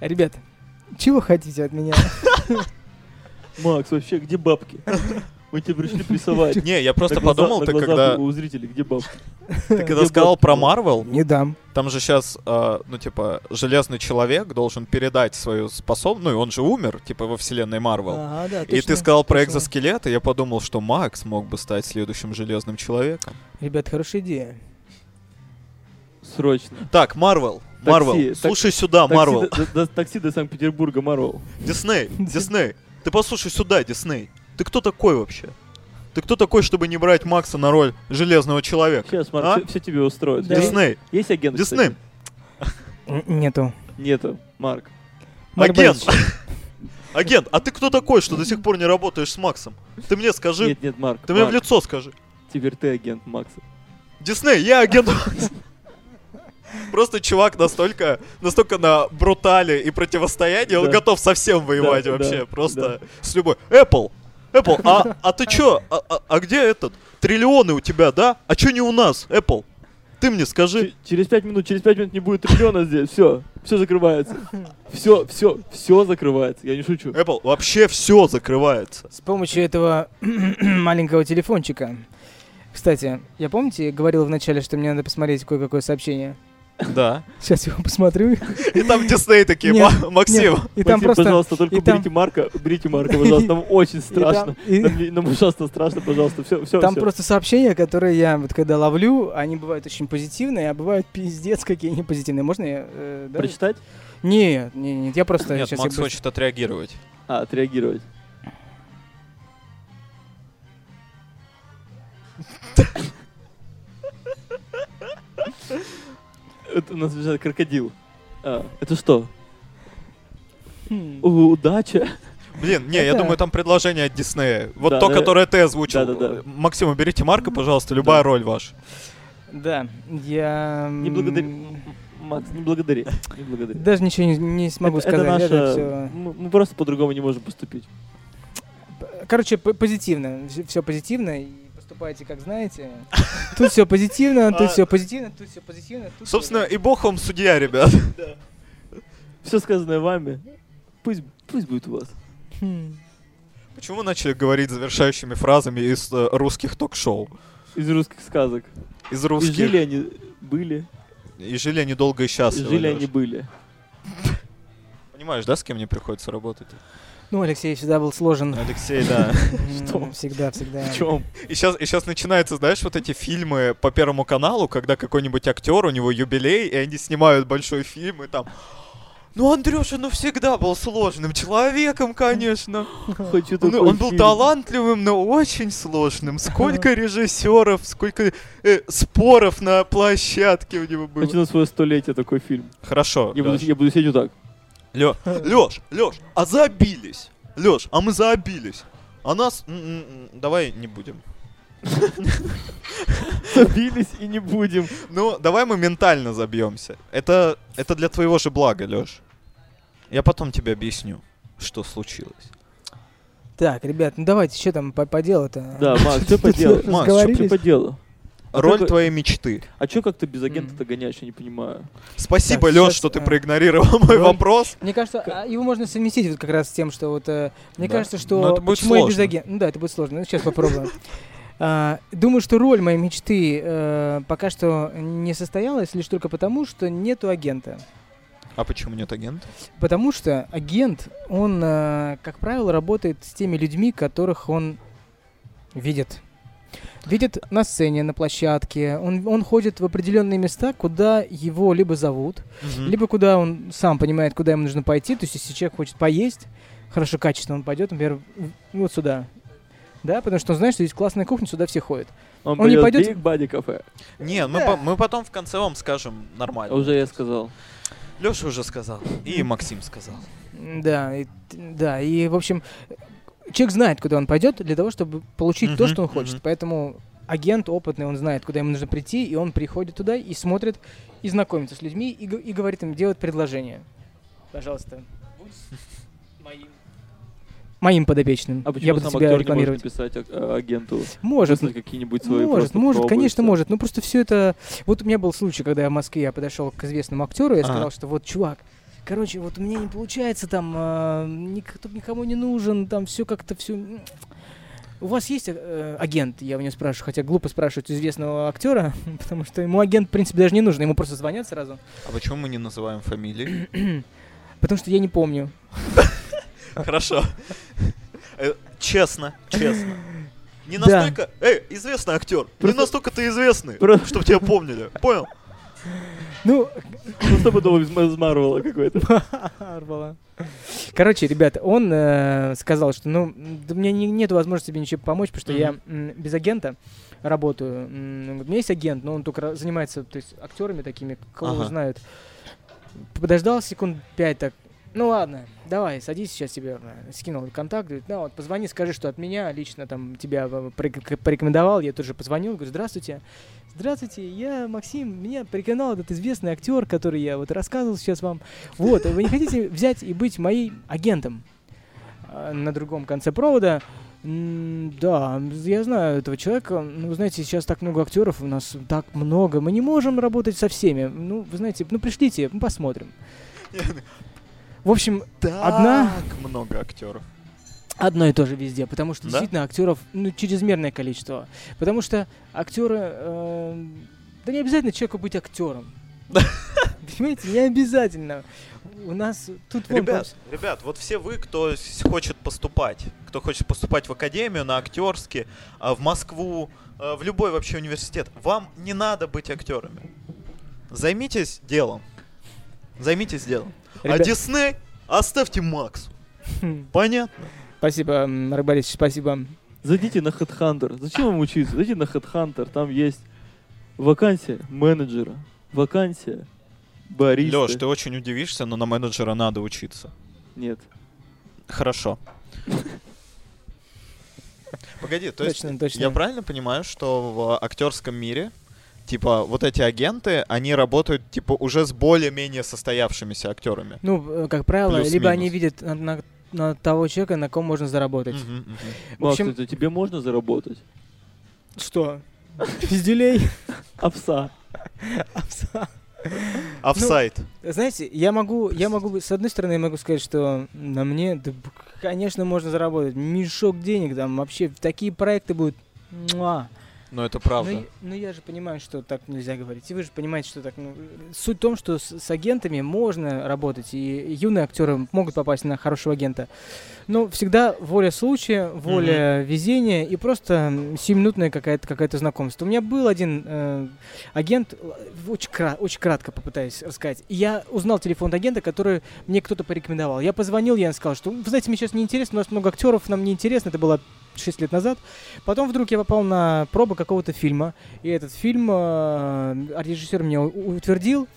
Ребят, чего хотите от меня? Макс, вообще, где бабки? Мы тебе пришли прессовать. Не, я просто подумал, ты когда, у зрителей, где бабки? ты когда сказал про Марвел, Не дам. там же сейчас, ну, типа, Железный Человек должен передать свою способность, ну, и он же умер, типа, во вселенной Марвел. Ага, да, И ты сказал про экзоскелет, и я подумал, что Макс мог бы стать следующим Железным Человеком. Ребят, хорошая идея. Срочно. Так, Марвел, Марвел, слушай сюда, Такси Марвел. до- до- до- Такси до Санкт-Петербурга, Марвел. Дисней, Дисней, ты послушай сюда, Дисней. Ты кто такой вообще? Ты кто такой, чтобы не брать Макса на роль Железного Человека? Сейчас, А? Марк, все тебе устроит. Да. Есть- Дисней, Есть агент? Дисней, Нету. Нету, Марк. Марк агент. Борисович. Агент, а ты кто такой, что до сих пор не работаешь с Максом? Ты мне скажи, Нет, нет, Марк. ты мне в Марк, лицо скажи. Теперь ты агент Макса. Дисней, я агент Макса. Просто чувак настолько, настолько на брутале и противостоянии, он Да. готов со всем воевать Да, вообще, да, просто с любой. Apple, Apple, а, а ты чё, а, а- а где этот? Триллионы у тебя, да? А чё не у нас, Apple? Ты мне скажи. Ч- через пять минут, через пять минут не будет триллиона здесь. Все, все закрывается. Все, все, все закрывается. Я не шучу. Apple, вообще все закрывается. С помощью этого маленького телефончика. Кстати, я помните, говорил вначале, что мне надо посмотреть кое-какое сообщение? Да. Сейчас его посмотрю. И там Дисней такие, Нет, «Ма- Максим. И там Максим, просто... пожалуйста, только и там- Марка, уберите Марка, пожалуйста, нам очень и страшно. там- и- Нам, ужасно страшно, пожалуйста, все, все, Там просто сообщения, которые я вот когда ловлю, они бывают очень позитивные, а бывают пиздец какие не позитивные. Можно я... э, да? Прочитать? Нет, нет, нет, я просто Нет, сейчас... Макс хочет отреагировать. А, отреагировать. Это у нас бежит крокодил. А, это что? Хм. У- Удача. Блин, не, я Это- думаю, там предложение от Диснея. Вот Да, то, да. которое ты озвучил. Да-да-да. Максим, уберите Марка, пожалуйста, любая Да. роль ваша. Да, я... Не м, благодари. Макс, не благодари. Не благодари. Даже ничего не, не смогу это, это сказать. наша... это всё- Мы, мы просто по-другому не можем поступить. Короче, п- позитивно. Все позитивно. И поступайте, как знаете. Тут все позитивно, А- тут все позитивно, тут все позитивно. тут Собственно, и бог вам судья, ребят. Все сказанное вами, пусть, пусть будет у вас. Хм. Почему мы начали говорить завершающими фразами из э, русских ток-шоу? Из русских сказок. Из И русских. жили они, были, И жили они долго и и счастливо. жили Лёш. они, были. Понимаешь, да, с кем мне приходится работать? Ну, Алексей всегда был сложен. Алексей, да. Что? Всегда, всегда. В чем? И сейчас, и сейчас начинается, знаешь, вот эти фильмы по Первому каналу, когда какой-нибудь актер, у него юбилей, и они снимают большой фильм, и там... Ну, Андрюша, ну всегда был сложным человеком, конечно. Хочу Он, такой он был фильм. талантливым, но очень сложным. Сколько режиссеров, сколько э, споров на площадке у него было. Хочу на свое столетие такой фильм. Хорошо. Я буду, Лёш. я буду сидеть вот так. Лё- Лёш, Лёш, а забились. Лёш, а мы забились. А нас... Давай не будем. Забились и не будем. Ну, давай мы ментально забьемся. Это, это для твоего же блага, Лёш. Я потом тебе объясню, что случилось. Так, ребят, ну давайте, что там по, по делу-то? Да, Макс, что по делу? Макс, Что разговорились. по делу? Роль как- твоей мечты. А чё как ты без агента-то Мгм. гоняешь, я не понимаю. Спасибо, Так, Лёш, сейчас, что ты а, проигнорировал мой вопрос. Мне кажется, а, его можно совместить вот как раз с тем, что вот... э, Мне Да. кажется, что... Но это будет почему я без сложно. агента... Ну да, это будет сложно. Ну, сейчас попробуем. А, Думаю, что роль моей мечты э, пока что не состоялась лишь только потому, что нету агента. А почему нет агента? Потому что агент, он, э, как правило, работает с теми людьми, которых он видит. Видит на сцене, на площадке. Он, он ходит в определенные места, куда его либо зовут, либо куда он сам понимает, куда ему нужно пойти. То есть, если человек хочет поесть, хорошо, качественно он пойдет, например, вот сюда. Да, потому что он знает, что здесь классная кухня, сюда все ходят. Он, Он не пойдет в Body кафе. Не, мы, по- мы потом в конце вам скажем нормально. Уже я сказал. Лёша уже сказал. И Максим сказал. Да, и, да, и, в общем, человек знает, куда он пойдет для того, чтобы получить то, Мгм, что он хочет. мгм. Поэтому агент опытный, он знает, куда ему нужно прийти, и он приходит туда и смотрит, и знакомится с людьми, и, и говорит им, делает предложение. Пожалуйста, будь моим, моим подопечным. А почему Я буду сам тебя актер не рекламировать. может написать а- а, агенту? Может, Выслать какие-нибудь свои может, может, пробы конечно, может. Ну просто все это. Вот у меня был случай, когда я в Москве я подошел к известному актеру, я Ага. сказал, что вот, чувак, короче, вот у меня не получается там, а, никто никому не нужен, там все как-то все. У вас есть э, агент? Я у него спрашиваю, хотя глупо спрашивать известного актера, потому что ему агент, в принципе, даже не нужен, ему просто звонят сразу. А почему мы не называем фамилии? Потому что я не помню. Хорошо. Э, Честно, честно. Не настолько... Эй, известный актер. Не настолько ты известный, чтобы тебя помнили. Понял? Ну, Ну, чтобы было из Марвела какой-то. Арбала. Короче, ребята, он э, сказал, что ну, да у меня не, нет возможности тебе ничем помочь, потому что я м, без агента работаю. М, У меня есть агент, но он только занимается то есть, актерами такими, кого Ага. знают. Подождал секунд пять так. Ну ладно, давай, садись, сейчас тебе э, скинул контакт. Говорит, ну вот, позвони, скажи, что от меня лично там тебя э, порек- порекомендовал. Я тут же позвонил, говорю, здравствуйте. Здравствуйте, я Максим, меня порекомендовал этот известный актер, который я вот рассказывал сейчас вам. Вот, вы не хотите взять и быть моим агентом? А, На другом конце провода. «М, Да, я знаю этого человека. Ну, вы знаете, сейчас так много актеров, у нас так много. Мы не можем работать со всеми. Ну, вы знаете, ну пришлите, мы посмотрим. В общем, Одна- Так много актеров. одно и то же везде, потому что Да? действительно актеров ну, чрезмерное количество. Потому что актеры. э, да не обязательно человеку быть актером. Понимаете, не обязательно. У нас тут вон Ребят, ребят, вот все вы, кто хочет поступать, кто хочет поступать в академию, на актерский, а, в Москву, а, в любой вообще университет, вам не надо быть актерами. Займитесь делом. Займитесь делом. А Ребят- Дисней оставьте Максу. Понятно? Спасибо, Марк Борисович, спасибо. Зайдите на Headhunter. Зачем вам учиться? Зайдите на Headhunter. Там есть вакансия менеджера, вакансия бариста. Леш, ты очень удивишься, но на менеджера надо учиться. Нет. Хорошо. Погоди, то есть точно, точно. я правильно понимаю, что в актерском мире типа вот эти агенты, они работают типа уже с более-менее состоявшимися актерами? Ну, э, как правило, Плюс-минус. либо они видят на, на- на того человека, на ком можно заработать. Мгм, мгм. В Макс, общем- это тебе можно заработать? Что? Пизделей? Овса. Овса. Офсайд. Знаете, я могу, я могу, с одной стороны, я могу сказать, что на мне, да, конечно, можно заработать мешок денег, там вообще такие проекты будут. Муа. Но это Ну, правда. я- ну, я же понимаю, что так нельзя говорить. И вы же понимаете, что так. Ну, суть в том, что с, с агентами можно работать, и юные актеры могут попасть на хорошего агента. Но всегда воля случая, воля везения и просто сиюминутное какое-то какое знакомство. У меня был один э, агент, очень, кра- очень кратко попытаюсь рассказать. Я узнал телефон агента, который мне кто-то порекомендовал. Я позвонил, я сказал, что, вы знаете, мне сейчас не интересно, у нас много актеров, нам не интересно. Это было 6 лет назад. Потом вдруг я попал на пробу какого-то фильма, и этот фильм э, режиссер меня утвердил,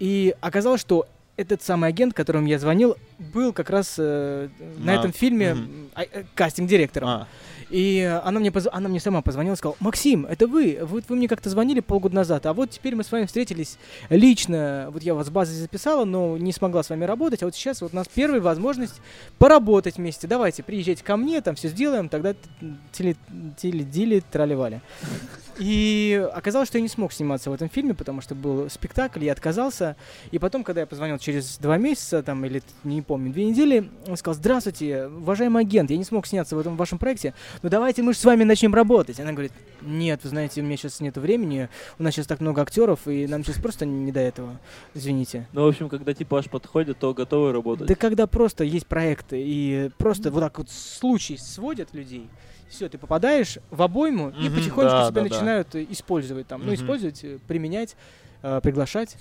и оказалось, что этот самый агент, которому я звонил, был как раз э, на, На- этом фильме м, а- э, кастинг-директором. А, И она мне, позв- она мне сама позвонила и сказала, Максим, это вы, вы, вы мне как-то звонили полгода назад, а вот теперь мы с вами встретились лично, вот я вас с базы записала, но не смогла с вами работать, а вот сейчас вот у нас первая возможность поработать вместе, давайте, приезжайте ко мне, там все сделаем, тогда теле, теле, дили, трали-вали. И оказалось, что я не смог сниматься в этом фильме, потому что был спектакль, я отказался. И потом, когда я позвонил через два месяца, там, или не помню, две недели, он сказал, здравствуйте, уважаемый агент, я не смог сняться в этом вашем проекте, но давайте мы же с вами начнем работать. Она говорит, нет, вы знаете, у меня сейчас нет времени, у нас сейчас так много актеров, и нам сейчас просто не до этого, извините. Ну, в общем, когда типаж подходит, то готовы работать. Да когда просто есть проекты, и просто вот так вот случай сводят людей, все, ты попадаешь в обойму, и Мгм, потихонечку да, тебя да, да. начинают э, использовать там. Ну, Мгм. использовать, э, применять, э, приглашать.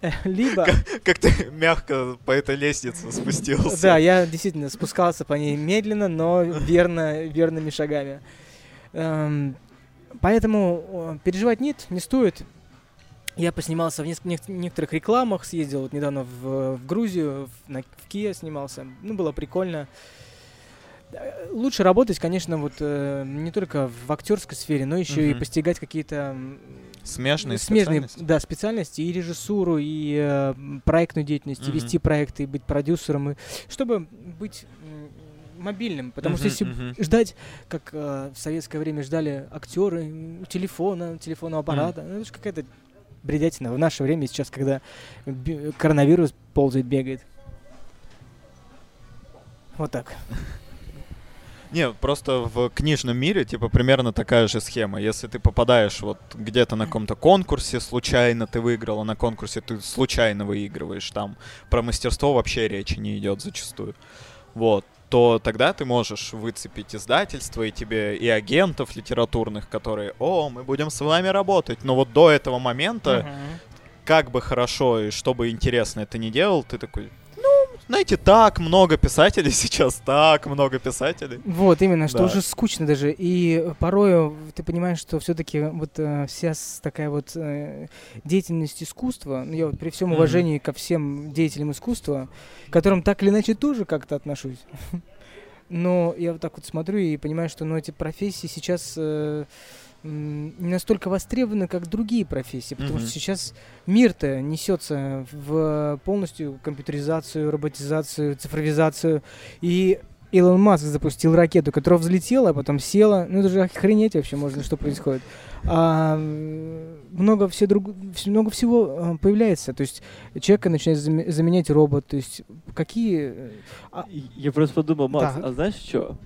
Э, Либо... Как ты мягко по этой лестнице спустился. Да, я действительно спускался по ней медленно, но верно, верными шагами. Эм, Поэтому переживать нет, не стоит. Я поснимался в неск- нек- некоторых рекламах, съездил вот недавно в, в Грузию, в, на, в Киеве снимался. Ну, было прикольно. Э, Лучше работать, конечно, вот э, не только в актерской сфере, но еще и Мгм. постигать какие-то Смежные смежные специальности? да, специальности и режиссуру, и э, проектную деятельность, и Мгм. вести проекты, и быть продюсером, и, чтобы быть мобильным. Потому что Мгм, если мгм. ждать, как э, в советское время ждали актеры телефона, телефонного аппарата, ну, это же какая-то бредятина. В наше время сейчас, когда коронавирус ползает, бегает. Вот так. Не, просто в книжном мире, типа, примерно такая же схема. Если ты попадаешь вот где-то на каком-то конкурсе, случайно ты выиграл, а на конкурсе ты случайно выигрываешь, там про мастерство вообще речи не идет зачастую. Вот то тогда ты можешь выцепить издательство и тебе и агентов литературных, которые, о, мы будем с вами работать. Но вот до этого момента, Мгм. как бы хорошо и что бы интересно это не делал, ты такой, знаете, так много писателей сейчас, так много писателей. Вот, именно, что Да. уже скучно даже. И порою ты понимаешь, что все-таки вот э, вся такая вот э, деятельность искусства, ну я вот при всем уважении ко всем деятелям искусства, к которым так или иначе тоже как-то отношусь, но я вот так вот смотрю и понимаю, что ну, эти профессии сейчас э, не настолько востребованы, как другие профессии, потому Мгм. что сейчас мир-то несется в полностью компьютеризацию, роботизацию, цифровизацию, и Илон Маск запустил ракету, которая взлетела, а потом села. Ну это же охренеть вообще можно, что происходит. А, много, все друг... много всего а, появляется. То есть человека начинает заме- заменять робот. То есть какие... э, а- Я просто подумал, Макс, Так. а знаешь что?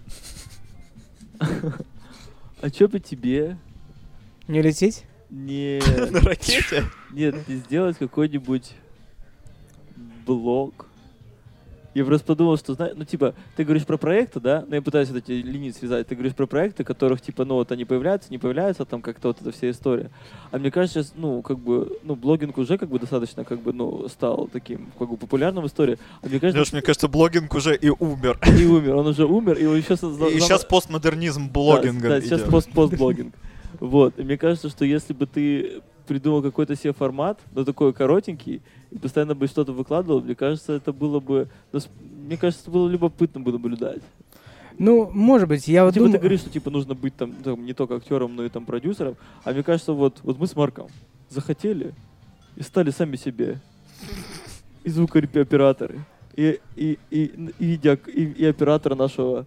А чё бы тебе Не лететь? не... На ракете? Нет, не сделать какой-нибудь блог. Я просто подумал, что, знаешь, ну, типа, ты говоришь про проекты, да? Ну, я пытаюсь вот эти линии связать. Ты говоришь про проекты, которых, типа, ну, вот они появляются, не появляются, там как-то вот эта вся история. А мне кажется, сейчас, ну, как бы, ну, блогинг уже как бы достаточно, как бы, ну, стал таким, как бы, популярным в истории. А мне кажется, Леш, мне кажется, блогинг уже и умер. и умер. Он уже умер, и он еще... И сейчас постмодернизм блогинга Да, сейчас идет. Вот. И мне кажется, что если бы ты придумал какой-то себе формат, но такой коротенький, и постоянно бы что-то выкладывал, мне кажется, это было бы... ну, Мне кажется, это было любопытно было наблюдать. Ну, может быть, я вот типа думаю... ты говоришь, что типа нужно быть там, там не только актером, но и там продюсером. А мне кажется, вот, вот мы с Марком захотели и стали сами себе. И звукооператоры. И, и, и, и, видео, и, и оператора нашего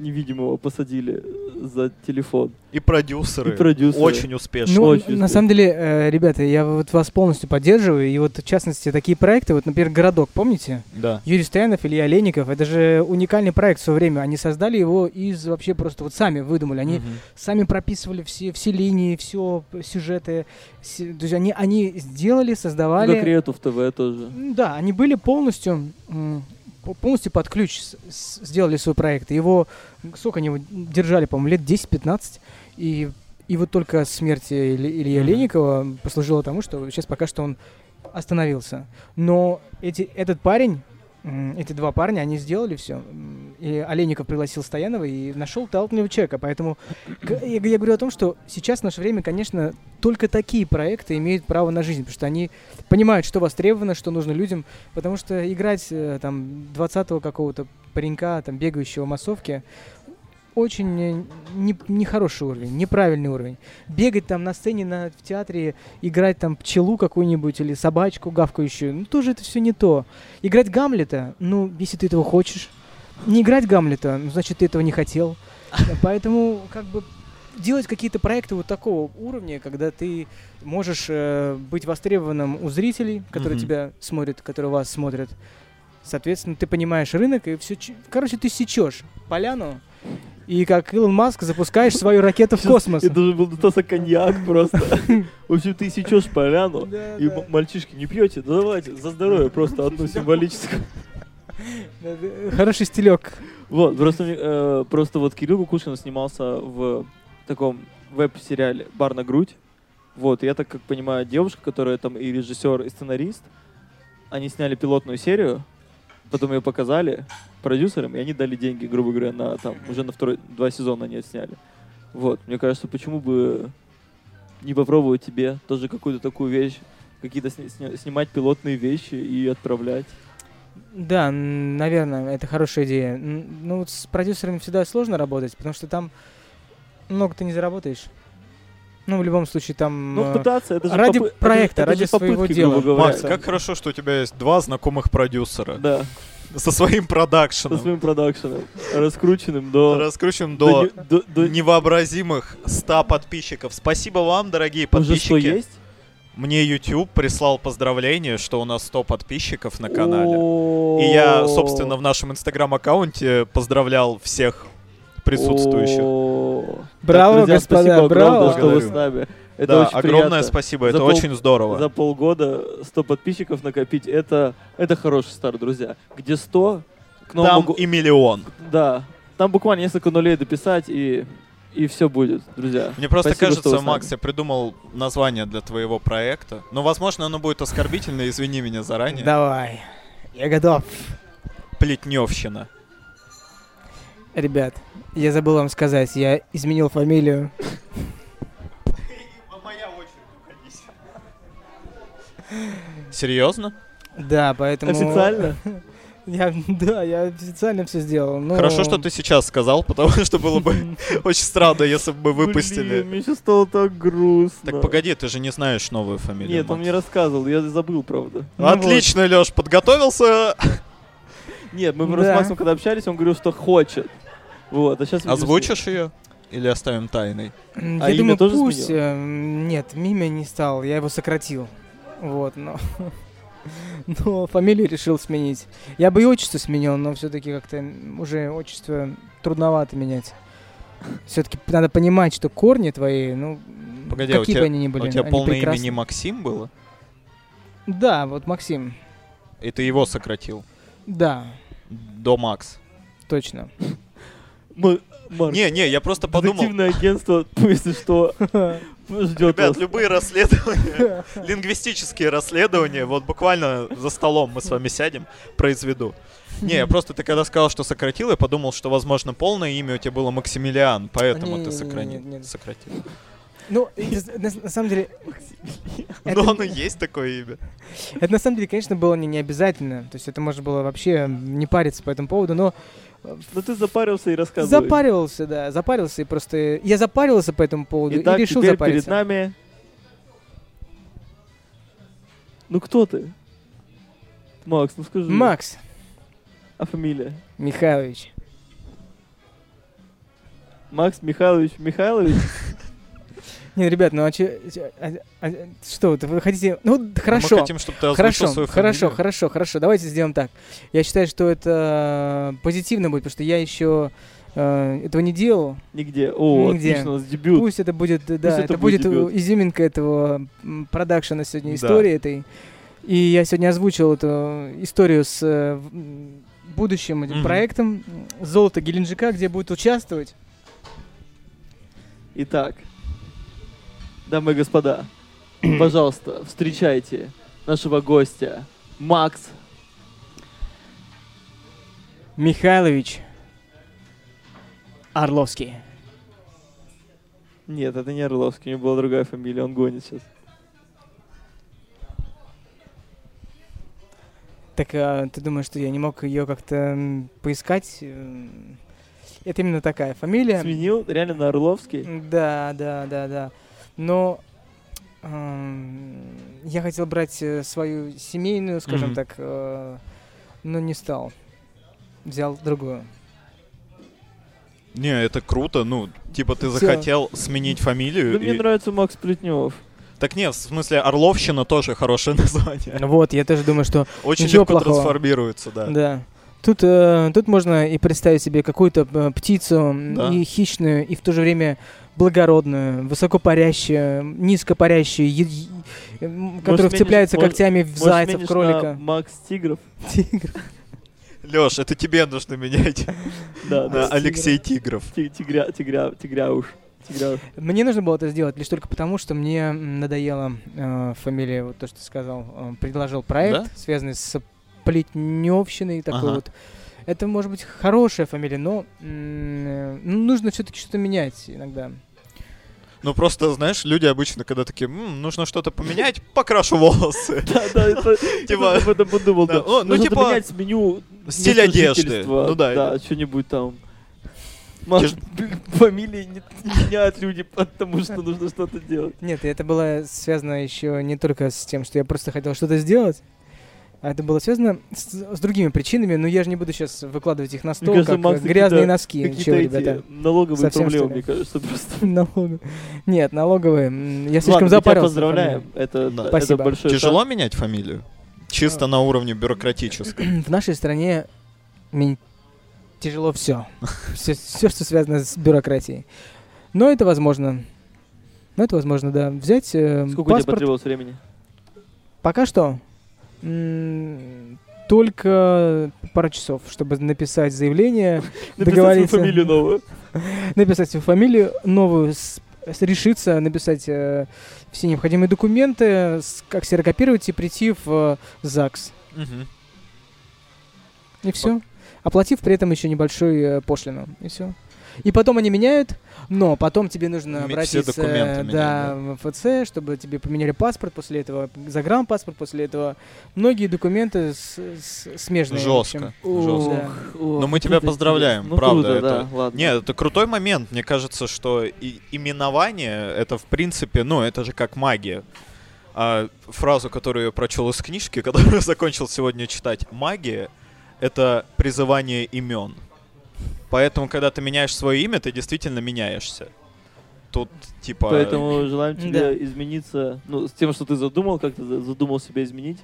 невидимого посадили за телефон. И продюсеры. И продюсеры. Очень успешно. Ну, Очень на успешно. самом деле, э, ребята, я вот вас полностью поддерживаю. И вот, в частности, такие проекты, вот, например, «Городок», помните? Да. Юрий Стоянов, Илья Леников, это же уникальный проект в свое время. Они создали его из вообще просто вот сами выдумали. Они Мгм. сами прописывали все, все линии, все сюжеты. Си- то есть они, они сделали, создавали. Как Рету в ТВ тоже. Да, они были полностью, полностью под ключ сделали свой проект. Его, сколько они его держали, по-моему, лет 10-15. И, и вот только смерть Или- Ильи Мгм. Леникова послужила тому, что сейчас пока что он остановился. Но эти, этот парень, эти два парня, они сделали все. И Олейников пригласил Стоянова и нашел талантливого человека. Поэтому я, я говорю о том, что сейчас в наше время, конечно, только такие проекты имеют право на жизнь, потому что они понимают, что востребовано, что нужно людям, потому что играть э, там 20-го какого-то паренька, там бегающего в массовке, очень э, не- нехороший уровень, неправильный уровень. Бегать там на сцене на, в театре, играть там пчелу какую-нибудь или собачку гавкающую, ну тоже это все не то. Играть Гамлета, ну, если ты этого хочешь. Не играть Гамлета, ну, значит, ты этого не хотел. Поэтому, как бы, делать какие-то проекты вот такого уровня, когда ты можешь э, быть востребованным у зрителей, которые Мгм. тебя смотрят, которые вас смотрят. Соответственно, ты понимаешь рынок и все. Короче, ты сечешь поляну и как Илон Маск запускаешь свою ракету в космос. Это должен был достаться коньяк просто. В общем, ты сечешь поляну, и мальчишки не пьете, да давайте, за здоровье просто одну символическую. Хороший стилек. Вот, просто, э, просто вот Кирилл Кукушкин снимался в таком веб-сериале «Бар на грудь». Вот, я так как понимаю, девушка, которая там и режиссер, и сценарист, они сняли пилотную серию, потом ее показали продюсерам, и они дали деньги, грубо говоря, на там, уже на второй, два сезона они отсняли. Вот, мне кажется, почему бы не попробовать тебе тоже какую-то такую вещь, какие-то сни- сня- снимать пилотные вещи и отправлять. Да, наверное, это хорошая идея. Ну, с продюсерами всегда сложно работать, потому что там много ты не заработаешь. Ну, в любом случае, там... Ну, э, пытаться, это же ради попы- это- проекта, это ради же попытки, своего дела. грубо говоря. Макс, как хорошо, что у тебя есть два знакомых продюсера Да, со своим со продакшеном. своим продакшеном, раскрученным до... Раскручен до до не- до- до- невообразимых 100 подписчиков. Спасибо вам, дорогие Уже подписчики. что есть? Мне YouTube прислал поздравление, что у нас 100 подписчиков на канале. И я, собственно, в нашем инстаграм-аккаунте поздравлял всех присутствующих. Браво, Так, друзья, господа, спасибо огромное, браво. что вы с нами. Это да, очень огромное приятно. спасибо, За это пол- очень здорово. За полгода 100 подписчиков накопить, это, это хороший старт, друзья. Где 100, к Новому Там го- и миллион. Да, там буквально несколько нулей дописать, и, и все будет, друзья. Мне просто Спасибо, кажется. Макс, я придумал название для твоего проекта. Но, возможно, оно будет оскорбительно, извини меня заранее. Давай. Я готов. Плетневщина. Ребят, я забыл вам сказать, я изменил фамилию. Серьезно? Да, поэтому... Официально? Я, да, я официально все сделал. но- Хорошо, что ты сейчас сказал, потому что было бы очень странно, если бы мы Блин, выпустили. мне сейчас стало так грустно. Так погоди, ты же не знаешь новую фамилию. Нет, он Макс. мне рассказывал, я забыл, правда. Ну вот. Отлично, Лёш, подготовился. Нет, мы просто Да. с Максом когда общались, он говорил, что хочет. Вот, а сейчас... Озвучишь ее? Или оставим тайной? М, А Я имя думаю, тоже пусть... сменил? э, Нет, Мимя не стал, я его сократил. Вот, но... Но фамилию решил сменить. Я бы и отчество сменил, но все-таки как-то уже отчество трудновато менять. Все-таки надо понимать, что корни твои, ну, Погоди, а у какие тебя- бы они ни были, У тебя они полное имя прекрасны. не Максим было? Да, вот Максим. И ты его сократил? Да, До Макс. точно. Мы- Марк, Не, не, я просто подумал. детективное агентство, если что, ждет Ребят, вас. любые расследования, лингвистические расследования, вот буквально за столом мы с вами сядем, произведу. Не, я просто ты когда сказал, что сократил, я подумал, что, возможно, полное имя у тебя было Максимилиан, поэтому ты сократил. Ну, на, самом деле, Но Это- оно есть такое имя. это на самом деле, конечно, было не, обязательно. То есть это можно было вообще не париться по этому поводу, но Ну ты запарился и рассказывай. запаривался, да, запарился и просто... Я запарился по этому поводу Итак, и решил теперь запариться. перед нами... Ну кто ты? Макс, ну скажи. Макс А фамилия? Михайлович. Макс Михайлович Михайлович? Не, ребят, ну а, че- а- а- что, вы хотите... Ну, хорошо. Мы хотим, чтобы ты Хорошо, свою хорошо, фамилию. хорошо, хорошо. Давайте сделаем так. Я считаю, что это позитивно будет, потому что я еще э, этого не делал. Нигде. О, Нигде. отлично, у нас дебют. Пусть это будет, да, это это, будет будет, изюминка этого продакшена сегодня, Да. истории этой. И я сегодня озвучил эту историю с э, будущим этим Мгм. проектом «Золото Геленджика», где будет участвовать. Итак, дамы и господа, пожалуйста, встречайте нашего гостя Макс. Михайлович Орловский. Нет, это не Орловский, у него была другая фамилия, он гонит сейчас. Так а, ты думаешь, что я не мог ее как-то поискать? М, Это именно такая фамилия. Сменил реально на Орловский. Да, да, да, да. Но эм, я хотел брать э, свою семейную, скажем Мгм. так, э, но не стал. Взял другую. Не, это круто, ну, типа ты Всё. захотел сменить фамилию. Да мне и- нравится Макс Плетнев. Так нет, в смысле, Орловщина тоже хорошее название. Вот, я тоже думаю, что Очень ничего легко плохого. трансформируется, да. Да. Тут, э, тут можно и представить себе какую-то э, птицу Да. и хищную, и в то же время благородную, высокопарящую, низкопарящую, е- е- сменишь- вцепляется может- когтями в Может, зайца, в сменишь на кролика. Макс Тигров. Тигр. Лёш, это тебе нужно менять Да, на да. Алексей Тигров. Ти- Тигря, тигря, тигряуш. Тигряуш. Мне нужно было это сделать лишь только потому, что мне м, надоела э, фамилия, вот то, что ты сказал. Э, предложил проект, Да? связанный с плетневщиной такой Ага. вот. Это может быть хорошая фамилия, но м, э, ну, нужно все-таки что-то менять иногда. Ну просто, знаешь, люди обычно, когда такие, «М, нужно что-то поменять, покрашу волосы. Да, да, это, Типа, об этом подумал, да, да. о, ну, типа, поменять меню стиль одежды. Ну да, Да, что-нибудь там. Может, блин, фамилии не, меняют люди, потому что нужно что-то делать. Нет, это было связано еще не только с тем, что я просто хотел что-то сделать, это было связано с, с другими причинами, но я же не буду сейчас выкладывать их на стол, кажется, как Макс, э, грязные какие-то- носки. Какие-то Чего, эти ребята? налоговые Совсем, проблемы, мне кажется, просто. Налоговые. Нет, налоговые. Я слишком Ладно, запарился. поздравляем. Это, Да. это Спасибо. большой Тяжело менять фамилию? Чисто на уровне бюрократическом. В нашей стране тяжело все. все. что связано с бюрократией. Но это возможно. Но это возможно, да. Взять э, шаг. Сколько паспорт. потребовалось времени? Пока что только пару часов, чтобы написать заявление, Написать договориться, фамилию новую. написать свою фамилию новую, решиться написать э, все необходимые документы, как ксерокопировать и прийти в э, ЗАГС. И все. Оплатив при этом еще небольшую э, пошлину. И все. И потом они меняют, но потом тебе нужно обратиться э, менять, да, в МФЦ, чтобы тебе поменяли паспорт после этого, загранпаспорт после этого. Многие документы с- с- смежные. Жестко. Жестко. Да. Но мы тебя поздравляем. Ну, правда, круто, это- да, ладно. Нет, это крутой момент. Мне кажется, что и именование это в принципе, ну, это же как магия. А фразу, которую я прочел из книжки, которую закончил сегодня читать, магия это призывание имен. Поэтому, когда ты меняешь свое имя, ты действительно меняешься. Тут типа. Поэтому желаем тебе Да. измениться, ну, с тем, что ты задумал, как ты за- задумал себя изменить.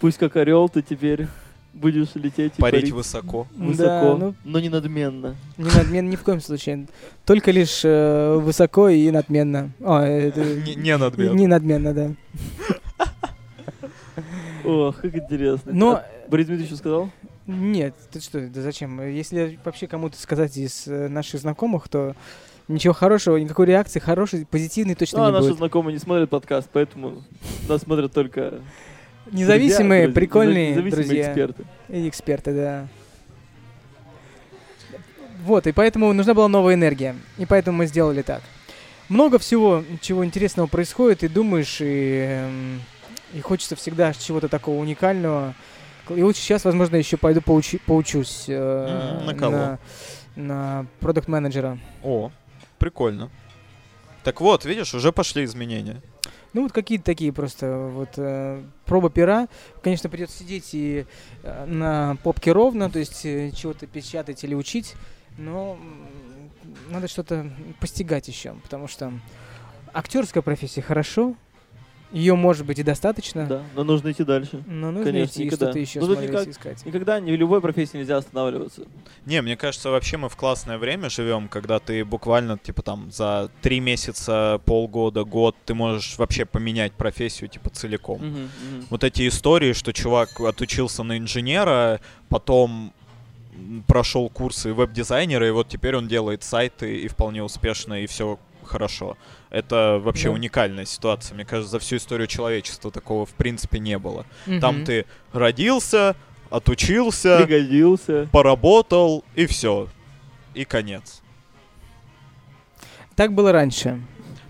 Пусть как орел ты теперь будешь лететь и парить парить высоко. высоко, Да, ну- но не надменно. Не надмен ни в коем случае. Только лишь э, высоко и надменно. О, это- Не, не надменно. Не надменно, да. Ох, как интересно. Но А Борис Дмитриевич сказал? Нет, ты что, да зачем? Если вообще кому-то сказать из э, наших знакомых, то ничего хорошего, никакой реакции хорошей, позитивной точно Ну, а не наши будет. знакомые не смотрят подкаст, поэтому нас смотрят только Независимые, друзья, прикольные независимые друзья эксперты. и эксперты, да. Вот, и поэтому нужна была новая энергия. И поэтому мы сделали так. Много всего, чего интересного происходит, и думаешь, и, эм, и хочется всегда чего-то такого уникального. И вот сейчас, возможно, еще пойду поучи- поучусь э, Мгм, на кого? на, на продукт-менеджера. О, прикольно. Так вот, видишь, уже пошли изменения. Ну, вот какие-то такие просто вот э, проба пера. Конечно, придется сидеть и э, на попке ровно, то есть э, чего-то печатать или учить, но надо что-то постигать еще, потому что актерская профессия хорошо, ее может быть и достаточно, Да, но нужно идти дальше. но нужно Конечно, идти и никогда. что-то еще Ну, тут смотреть, никак- искать. Никогда ни в любой профессии нельзя останавливаться. Не, мне кажется, вообще мы в классное время живем, когда ты буквально, типа, там, за три месяца, полгода, год, ты можешь вообще поменять профессию, типа, целиком. Мгм, мгм. Вот эти истории, что чувак отучился на инженера, потом прошел курсы веб-дизайнера, и вот теперь он делает сайты, и вполне успешно, и все хорошо. Это вообще Да. уникальная ситуация. Мне кажется, за всю историю человечества такого в принципе не было. Там Мгм. ты родился, отучился, Пригодился. поработал, и все. И конец. Так было раньше,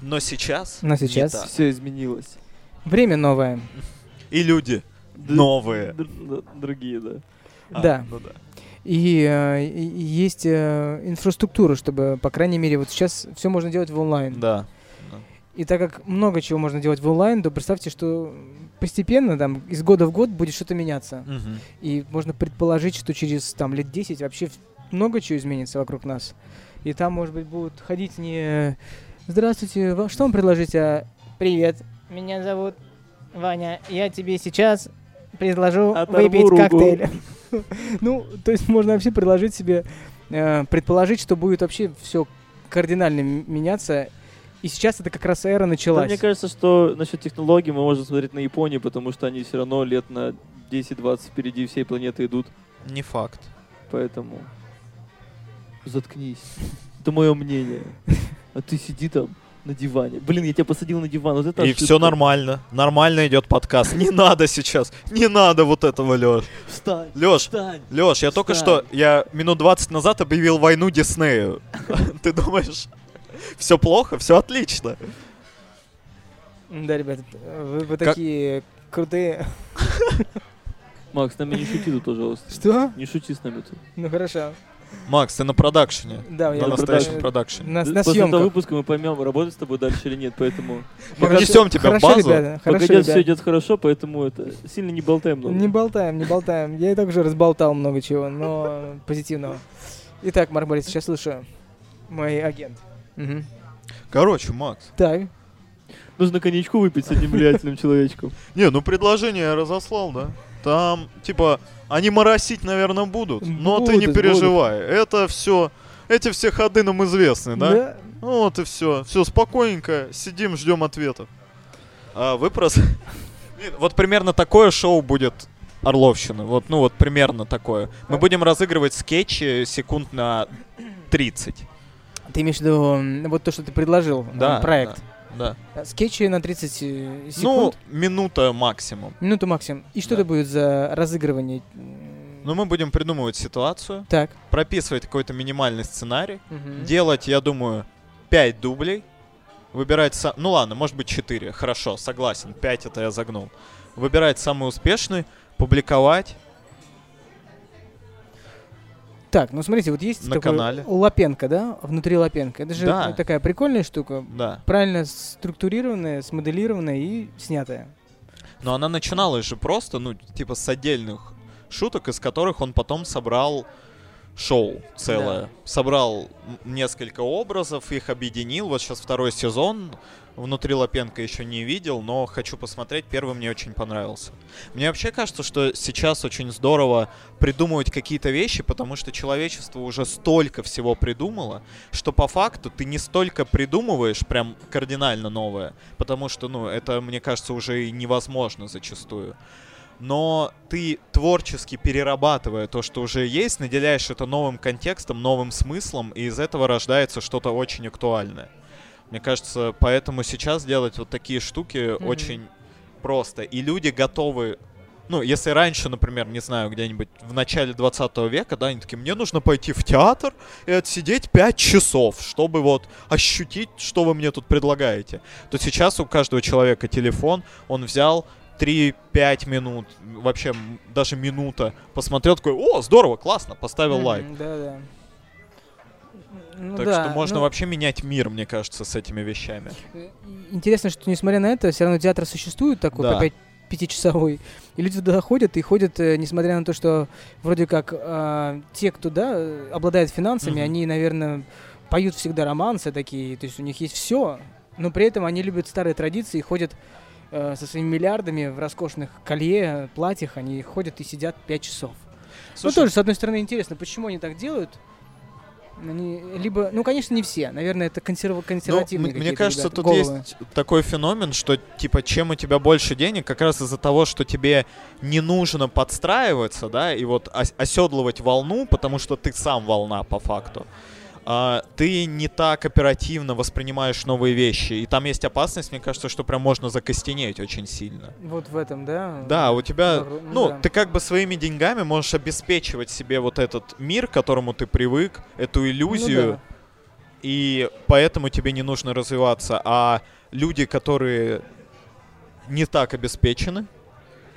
Но сейчас, но сейчас. Все изменилось. время новое. И люди Д- новые. д- д- Другие, да. А, Да. ну да. И, э, и- и есть э, инфраструктура, чтобы, по крайней мере, вот сейчас все можно делать в онлайн. Да. И так как много чего можно делать в онлайн, то представьте, что постепенно, там, из года в год будет что-то меняться. Мгм. И можно предположить, что через там, лет 10 вообще много чего изменится вокруг нас. И там, может быть, будут ходить не «Здравствуйте, что вам предложить?» а «Привет, меня зовут Ваня, я тебе сейчас предложу Оторву выпить руку». коктейль». Ну, то есть можно вообще предложить себе, э, предположить, что будет вообще все кардинально меняться. И сейчас это как раз эра Да, началась. мне кажется, что насчет технологий мы можем смотреть на Японию, потому что они все равно лет на 10-20 впереди всей планеты идут. Не факт. Поэтому заткнись. Это мое мнение. А ты сиди там на диване. Блин, я тебя посадил на диван. Вот это И ошибка. все нормально. Нормально идет подкаст. Не надо сейчас. Не надо вот этого, Леш. Встань, Леш, встань. Леш, я только Встань. что, я минут 20 назад объявил войну Диснею. Ты думаешь, все плохо? Все отлично. Да, ребят, вы, вы Как- такие крутые. Макс, с нами не шути тут, пожалуйста. Что? Не шути с нами тут. Ну хорошо. Макс, ты на продакшене. Да, На я настоящем э, продакшене. На, на После этого выпуска мы поймем, работать с тобой дальше или нет, поэтому... Мы внесем тебя в хорошо, базу. ребята, хорошо, Пока все идет хорошо, поэтому это сильно не болтаем много. Не болтаем, не болтаем. Я и так уже разболтал много чего, но позитивного. Итак, Марк Борисович, сейчас слушаю. Мой агент. Мгм. Короче, Макс. Так. Нужно коньячку выпить с одним влиятельным человечком. Не, ну предложение я разослал, да? Там, типа, они моросить, наверное, будут. Но ты не Будут, переживай. Это все. Эти все ходы нам известны, да? Ну Вот и все. Все, спокойненько. Сидим, ждем ответов. А вы просто... Вот примерно такое шоу будет Орловщина. Вот, ну вот примерно такое. Мы будем разыгрывать скетчи секунд на 30. Ты имеешь в виду вот то, что ты предложил, э, Да. проект. Да. Э, Скетчи на 30 э, Ну, секунд, минута максимум. минуту максимум. И что да. это будет за разыгрывание? Но мы будем придумывать ситуацию, Так. прописывать какой-то минимальный сценарий, Мгм. делать, я думаю, 5 дублей, выбирать... са- Ну ладно, может быть 4, хорошо, согласен, 5 это я загнул. Выбирать самый успешный, публиковать. Так, ну смотрите, вот есть На такой канале. Лапенко, да? Внутри Лапенко. Это же Да. такая прикольная штука. Да. Правильно структурированная, смоделированная и снятая. Но она начиналась же просто, ну, типа с отдельных шуток, из которых он потом собрал шоу целое. Да. Собрал несколько образов, их объединил. Вот сейчас второй сезон. Внутри Лапенко еще не видел, но хочу посмотреть. Первый мне очень понравился. Мне вообще кажется, что сейчас очень здорово придумывать какие-то вещи, потому что человечество уже столько всего придумало, что по факту ты не столько придумываешь прям кардинально новое, потому что, ну, это, мне кажется, уже и невозможно зачастую. Но ты творчески перерабатывая то, что уже есть, наделяешь это новым контекстом, новым смыслом, и из этого рождается что-то очень актуальное. Мне кажется, поэтому сейчас делать вот такие штуки Мгм. очень просто. И люди готовы ну, если раньше, например, не знаю, где-нибудь в начале 20 века, да, они такие, мне нужно пойти в театр и отсидеть 5 часов, чтобы вот ощутить, что вы мне тут предлагаете, то сейчас у каждого человека телефон, он взял 3-5 минут, вообще даже минута, посмотрел такой, о, здорово, классно, поставил Мгм, лайк. Да, да. Ну Так да, что можно ну, вообще менять мир, мне кажется, с этими вещами. э, Интересно, что несмотря на это, все равно театр существует такой, Да. опять пятичасовой. И люди туда ходят, и ходят, э, несмотря на то, что вроде как а, те, кто, да, э, обладает финансами, Мгм. они, наверное, поют всегда романсы такие, то есть у них есть все, но при этом они любят старые традиции и ходят э, со своими миллиардами в роскошных колье, платьях, они ходят и сидят пять часов. Слушай, ну, тоже, с одной стороны, интересно, почему они так делают. Они либо, ну, конечно, не все. Наверное, это консерва- Ну, консервативные м- мне кажется, ребята, тут головы. есть такой феномен, что типа чем у тебя больше денег, как раз из-за того, что тебе не нужно подстраиваться, да, и вот ос- оседлывать волну, потому что ты сам волна по факту. А, ты не так оперативно воспринимаешь новые вещи. И там есть опасность, мне кажется, что прям можно закостенеть очень сильно. Вот в этом, да? Да, у тебя, ну ну, да. ты как бы своими деньгами можешь обеспечивать себе вот этот мир, к которому ты привык, эту Ну иллюзию, да. и поэтому тебе не нужно развиваться. А люди, которые не так обеспечены,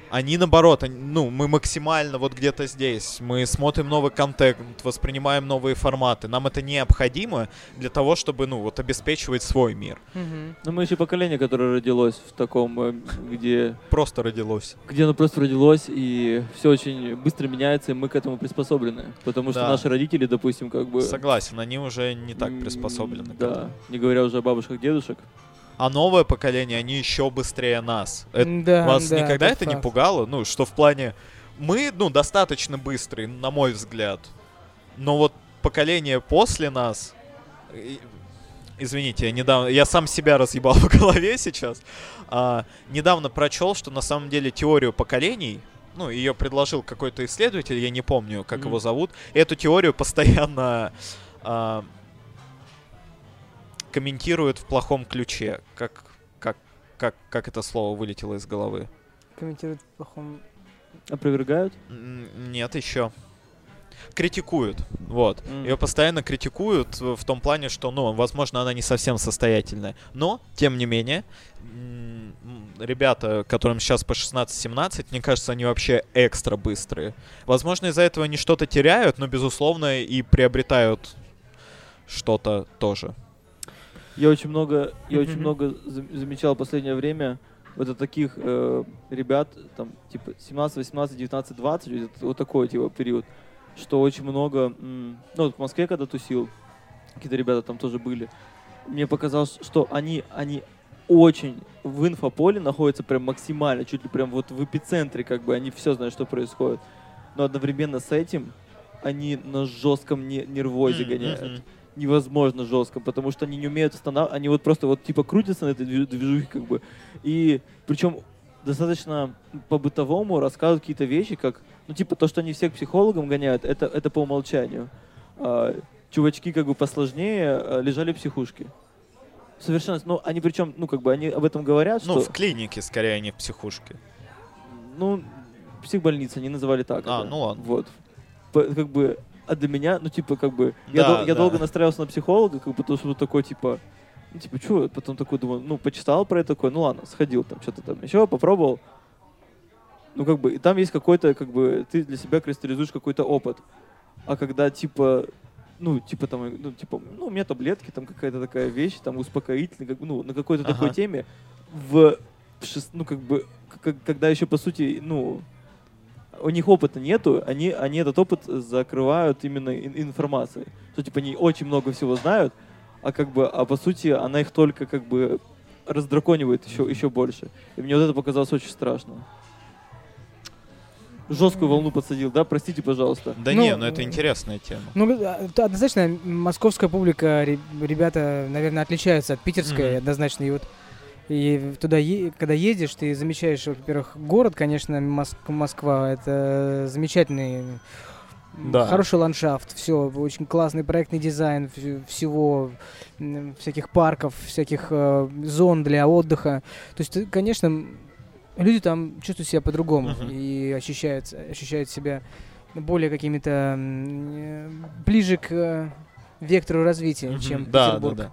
Они наоборот, они- ну, мы максимально вот где-то здесь. Мы смотрим новый контент, воспринимаем новые форматы. Нам это необходимо для того, чтобы, ну, вот обеспечивать свой мир. Ну, мы еще поколение, которое родилось в таком, э, где, Просто родилось. где оно просто родилось, и все очень быстро меняется, и мы к этому приспособлены. Потому что Да. наши родители, допустим, как бы... Согласен, они уже не так приспособлены. Да, не говоря уже о бабушках, дедушек. А новое поколение, они еще быстрее нас. Это- Да, Вас да, никогда это не факт. пугало? Ну, что в плане... Мы, ну, достаточно быстрые, на мой взгляд. Но вот поколение после нас... и- Извините, я недавно... Я сам себя разъебал в голове сейчас. А, недавно прочел, что на самом деле теорию поколений ну, ее предложил какой-то исследователь, я не помню, как Мгм. его зовут. Эту теорию постоянно а, комментируют в плохом ключе. Как, как, как, как это слово вылетело из головы? Комментирует в плохом... Опровергают? Нет, еще. Критикуют. Вот. М. Ее постоянно критикуют в том плане, что, ну, возможно, она не совсем состоятельная. Но, тем не менее, ребята, которым сейчас по 16-17, мне кажется, они вообще экстра быстрые. Возможно, из-за этого они что-то теряют, но, безусловно, и приобретают что-то тоже. Я очень много, я очень много за- замечал в последнее время вот от таких э, ребят, там, типа, 17, 18, 19, 20, вот это- вот такой, типа, период, что очень много, ну, вот в Москве, когда тусил, какие-то ребята там тоже были, мне показалось, что они, они очень в инфополе находятся прям максимально, чуть ли прям вот в эпицентре, как бы, они все знают, что происходит. Но одновременно с этим они на жестком не- нервозе гоняют мгм. Невозможно жестко, потому что они не умеют останавливаться, они вот просто вот типа крутятся на этой движ- движухе как бы, и причем достаточно по-бытовому рассказывают какие-то вещи, как, ну типа то, что они всех психологам гоняют, это, это по умолчанию. А, чувачки как бы посложнее а, лежали в психушке. Совершенно, ну они причем, ну как бы они об этом говорят, Ну, что, в клинике, скорее, а не в психушке. ну, психбольница, они называли так. А, это. ну ладно. Вот. П- Как бы, а для меня, ну, типа, как бы, я, Да, дол- я да. долго настраивался на психолога, как бы, потому что такой, типа, ну, типа, что, потом такой думаю, ну, почитал про это, такой, ну, ладно, сходил там, что-то там еще, попробовал. Ну, как бы, и там есть какой-то, как бы, ты для себя кристаллизуешь какой-то опыт. А когда, типа, ну, типа, там, ну, типа, ну, у меня таблетки, там, какая-то такая вещь, там, успокоительная, как бы, ну, на какой-то такой Ага. теме, в, в шест- ну, как бы, к- к- когда еще, по сути, ну, у них опыта нету, они, они этот опыт закрывают именно ин- информацией. Что, типа, они очень много всего знают, а как бы, а по сути, она их только, как бы, раздраконивает еще, еще больше. И мне вот это показалось очень страшно. Жесткую волну подсадил, да? Простите, пожалуйста. Да Ну, не, ну это интересная тема. Ну, это однозначно, московская публика, ре- ребята, наверное, отличаются от питерской, Мгм. однозначно. И вот и туда, е- когда едешь, ты замечаешь, во-первых, город, конечно, Мос- Москва, это замечательный, Да. хороший ландшафт, все, очень классный проектный дизайн вс- всего, всяких парков, всяких э, зон для отдыха. То есть, ты, конечно, м, люди там чувствуют себя по-другому Мгм. и ощущают, ощущают себя более какими-то э, ближе к э, вектору развития, Мгм. чем Да, да, Петербург. да.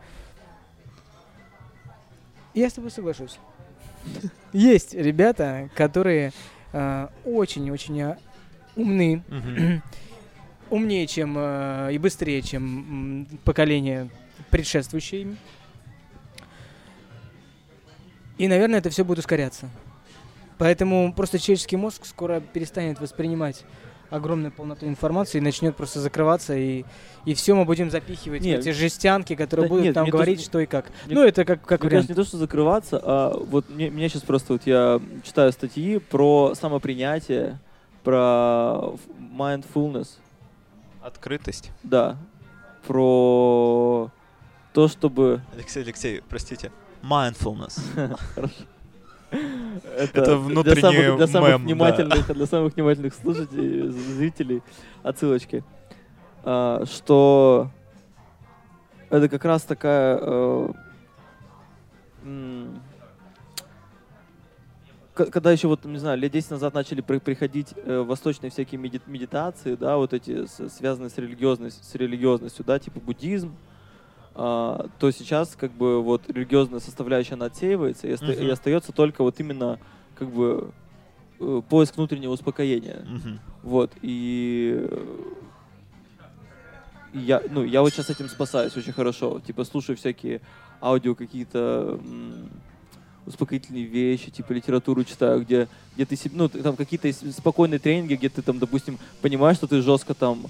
Я с тобой соглашусь. Есть ребята, которые э, очень-очень э, умны, умнее, чем э, и быстрее, чем поколение предшествующее им. И, наверное, это все будет ускоряться. Поэтому просто человеческий мозг скоро перестанет воспринимать огромную полноту информации и начнет просто закрываться, и, и все мы будем запихивать Не, в эти жестянки, которые да будут нет, там мне говорить, тоже- что и как. мне- ну, это как, как Мне вариант. кажется, не то, что закрываться, а вот мне, меня сейчас просто вот я читаю статьи про самопринятие, про mindfulness, Открытость. да, про то, чтобы Алексей, Алексей, простите. Mindfulness. Это для внутренний самых, для самых мем, да. внимательных, для самых внимательных слушателей, зрителей, отсылочки, А, что это как раз такая э, когда еще вот, не знаю, лет 10 назад начали при- приходить э, восточные всякие меди- медитации, да, вот эти с- связанные с религиозностью, с религиозностью, да, типа буддизм, а, то сейчас как бы вот религиозная составляющая она отсеивается и, Мгм. и остается только вот именно как бы э, поиск внутреннего успокоения. Мгм. Вот, и я, ну, я вот сейчас этим спасаюсь очень хорошо. Типа слушаю всякие аудио какие-то успокоительные вещи, типа литературу читаю, где, где ты ну, там какие-то спокойные тренинги, где ты там, допустим, понимаешь, что ты жестко там,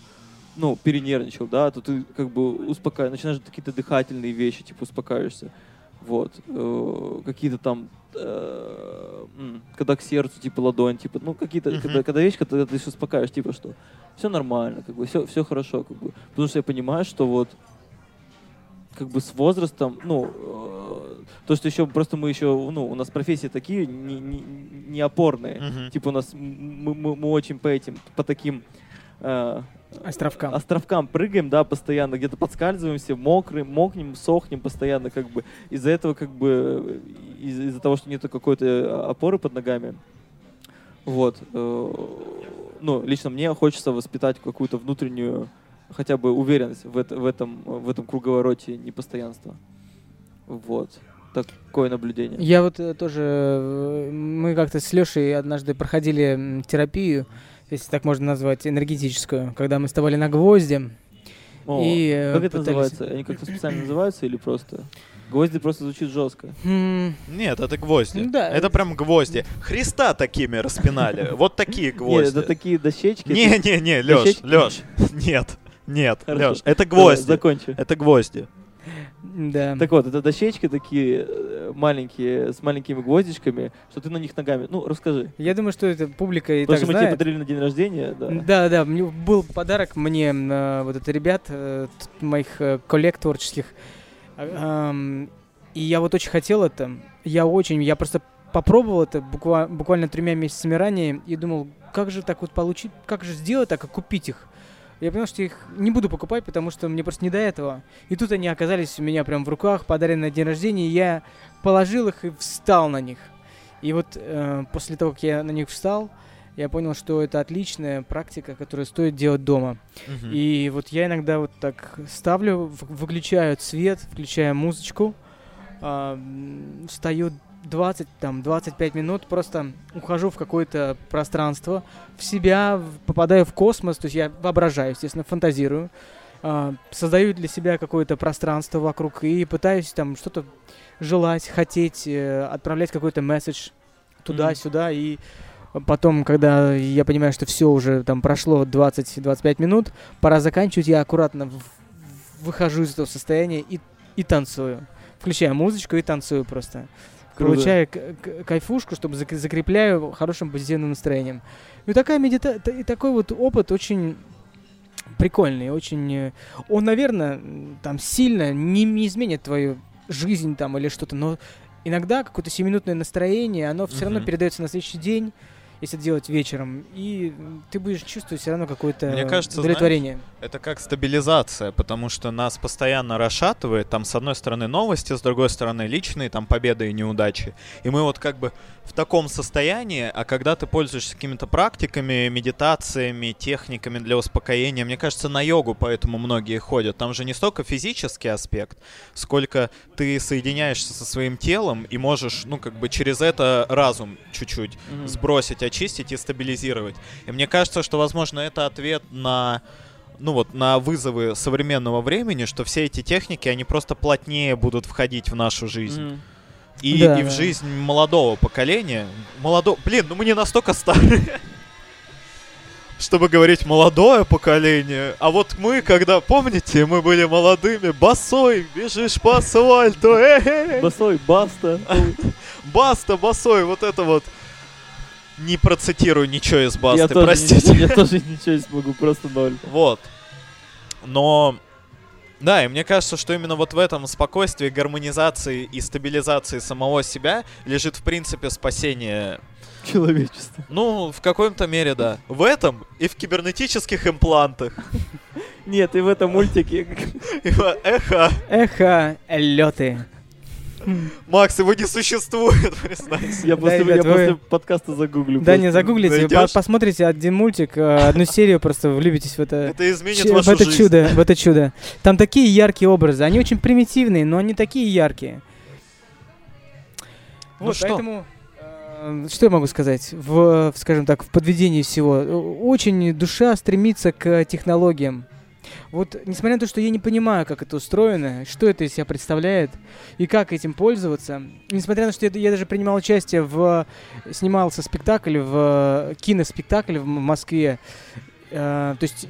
ну, перенервничал, да, то ты как бы успокаиваешь, начинаешь какие-то дыхательные вещи, типа успокаиваешься. Вот. Э, какие-то там, э, когда к сердцу, типа ладонь, типа, ну, какие-то, Мгм. когда, когда вещи, когда ты успокаиваешь, типа, что все нормально, как бы, все, все хорошо, как бы. Потому что я понимаю, что вот как бы с возрастом, ну, э, то, что еще просто мы еще, ну, у нас профессии такие не, не, не опорные. Мгм. Типа у нас мы, мы, мы очень по этим, по таким э, Островкам. островкам прыгаем, да, постоянно, где-то подскальзываемся, мокрым, мокнем, сохнем постоянно, как бы. Из-за этого, как бы, из- из-за того, что нету какой-то опоры под ногами, вот, э, ну, лично мне хочется воспитать какую-то внутреннюю, хотя бы уверенность в, это- в этом, в этом круговороте непостоянства. Вот. Такое наблюдение. Я вот э, тоже, э, мы как-то с Лешей однажды проходили терапию, если так можно назвать, энергетическую, когда мы вставали на гвозди. О, и, э, как это пытались- называется? Они как-то специально называются или просто? Гвозди просто звучит жестко. М, Нет, это гвозди. Да. Это прям гвозди. Христа такими распинали. Вот такие Нет, гвозди. это такие дощечки. Не, не, не, Лёш, Дощечки? Лёш, нет, нет. Лёш, это гвозди, Закончи. это гвозди. Да. Так вот, это дощечки такие э, маленькие, с маленькими гвоздичками, что ты на них ногами. Ну, расскажи. Я думаю, что это публика и Потому так что мы тебе знает. подарили на день рождения, да. Да, да, мне был подарок мне э, вот это ребят, э, моих коллег творческих. А, И я вот очень хотел это. Я очень, я просто попробовал это буква- буквально тремя месяцами ранее и думал, как же так вот получить, как же сделать так, и купить их. Я понял, что их не буду покупать, потому что мне просто не до этого. И тут они оказались у меня прям в руках, подарены на день рождения, и я положил их и встал на них. И вот э, после того, как я на них встал, я понял, что это отличная практика, которую стоит делать дома. Мгм. И вот я иногда вот так ставлю, выключаю цвет, включаю музычку, м, встаю 20, там, 25 минут, просто ухожу в какое-то пространство, в себя, попадаю в космос, то есть я воображаю, естественно, фантазирую, а, создаю для себя какое-то пространство вокруг и пытаюсь там что-то желать, хотеть, э, отправлять какой-то месседж туда-сюда, и потом, когда я понимаю, что все уже там прошло 20-25 минут, пора заканчивать, я аккуратно выхожу из этого состояния и, и танцую. Включаю музычку и танцую просто. Круто. Получаю кайфушку, чтобы зак- закрепляю хорошим позитивным настроением. И такая медита... и такой вот опыт очень прикольный, очень... э, Он, наверное, там сильно не, не изменит твою жизнь там или что-то, но иногда какое-то семиминутное настроение, оно все равно Мгм. передается на следующий день, если делать вечером, и ты будешь чувствовать все равно какое-то Мне кажется, удовлетворение. Это как стабилизация, потому что нас постоянно расшатывает. Там, с одной стороны, новости, с другой стороны, личные, там, победы и неудачи. И мы вот как бы в таком состоянии, а когда ты пользуешься какими-то практиками, медитациями, техниками для успокоения, мне кажется, на йогу поэтому многие ходят. Там же не столько физический аспект, сколько ты соединяешься со своим телом и можешь, ну, как бы через это разум чуть-чуть Мгм. сбросить, очистить и стабилизировать. И мне кажется, что, возможно, это ответ на ну вот, на вызовы современного времени, что все эти техники, они просто плотнее будут входить в нашу жизнь. Мгм. И, Да, и в жизнь молодого поколения. Молодо... Блин, ну мы не настолько старые, чтобы говорить молодое поколение. А вот мы, когда, помните, мы были молодыми, босой, бежишь по асфальту, э Босой, баста. баста, босой, вот это вот. Не процитирую ничего из я, басты, тоже, простите. не- я тоже ничего не смогу, просто ноль. Вот. Но... Да, и мне кажется, что именно вот в этом спокойствии, гармонизации и стабилизации самого себя лежит, в принципе, спасение. Человечество. Ну, в какой-то мере, да. В этом и в кибернетических имплантах. Нет, и в этом мультике. Эхо. Эхо, леты. Макс, его не существует, признайся. Я Да, после, ребят, я вы- после подкаста загуглю. Да, не загуглите, посмотрите один мультик, э, одну серию, просто влюбитесь в это. Это изменит Ч- в вашу это жизнь. чудо, в это чудо. Там такие яркие образы, они очень примитивные, но они такие яркие. Ну вот, что? поэтому Э, Что я могу сказать? В, скажем так, в подведении всего. Очень душа стремится к технологиям. Вот, несмотря на то, что я не понимаю, как это устроено, что это из себя представляет и как этим пользоваться, несмотря на то, что я, я даже принимал участие в... снимался спектакль, в киноспектакль в Москве, э, то есть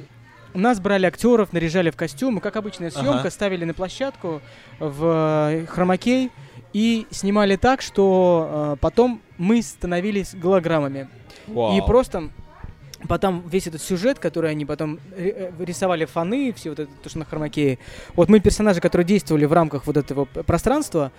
нас брали актеров, наряжали в костюмы, как обычная съемка, Ага. ставили на площадку в э, хромакей и снимали так, что э, потом мы становились голограммами. И просто потом весь этот сюжет, который они потом ри- э, рисовали фоны, все вот это, то, что на хромакее. Вот мы персонажи, которые действовали в рамках вот этого пространства,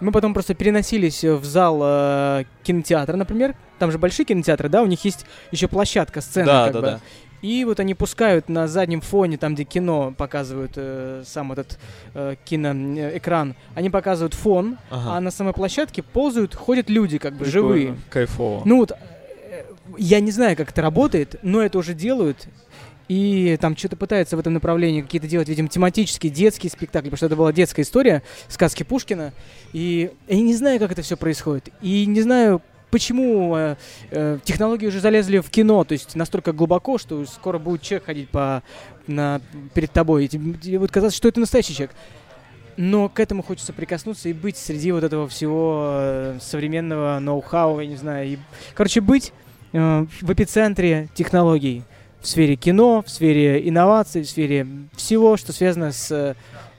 мы потом просто переносились в зал э, кинотеатра, например. Там же большие кинотеатры, да, у них есть еще площадка, сцена. Да, как да, бы. да. И вот они пускают на заднем фоне, там, где кино показывают э, сам этот э, киноэкран, они показывают фон, Ага. а на самой площадке ползают, ходят люди, как бы Прикольно. живые. Кайфово. Ну вот, э, я не знаю, как это работает, но это уже делают. И там что-то пытаются в этом направлении какие-то делать, видимо, тематические детские спектакли, потому что это была детская история, сказки Пушкина. И я не знаю, как это все происходит. И не знаю, почему э, э, технологии уже залезли в кино, то есть настолько глубоко, что скоро будет человек ходить по, на, перед тобой, и тебе, будет казаться, что это настоящий человек. Но к этому хочется прикоснуться и быть среди вот этого всего э, современного ноу-хау, я не знаю. И, короче, быть в эпицентре технологий в сфере кино, в сфере инноваций, в сфере всего, что связано с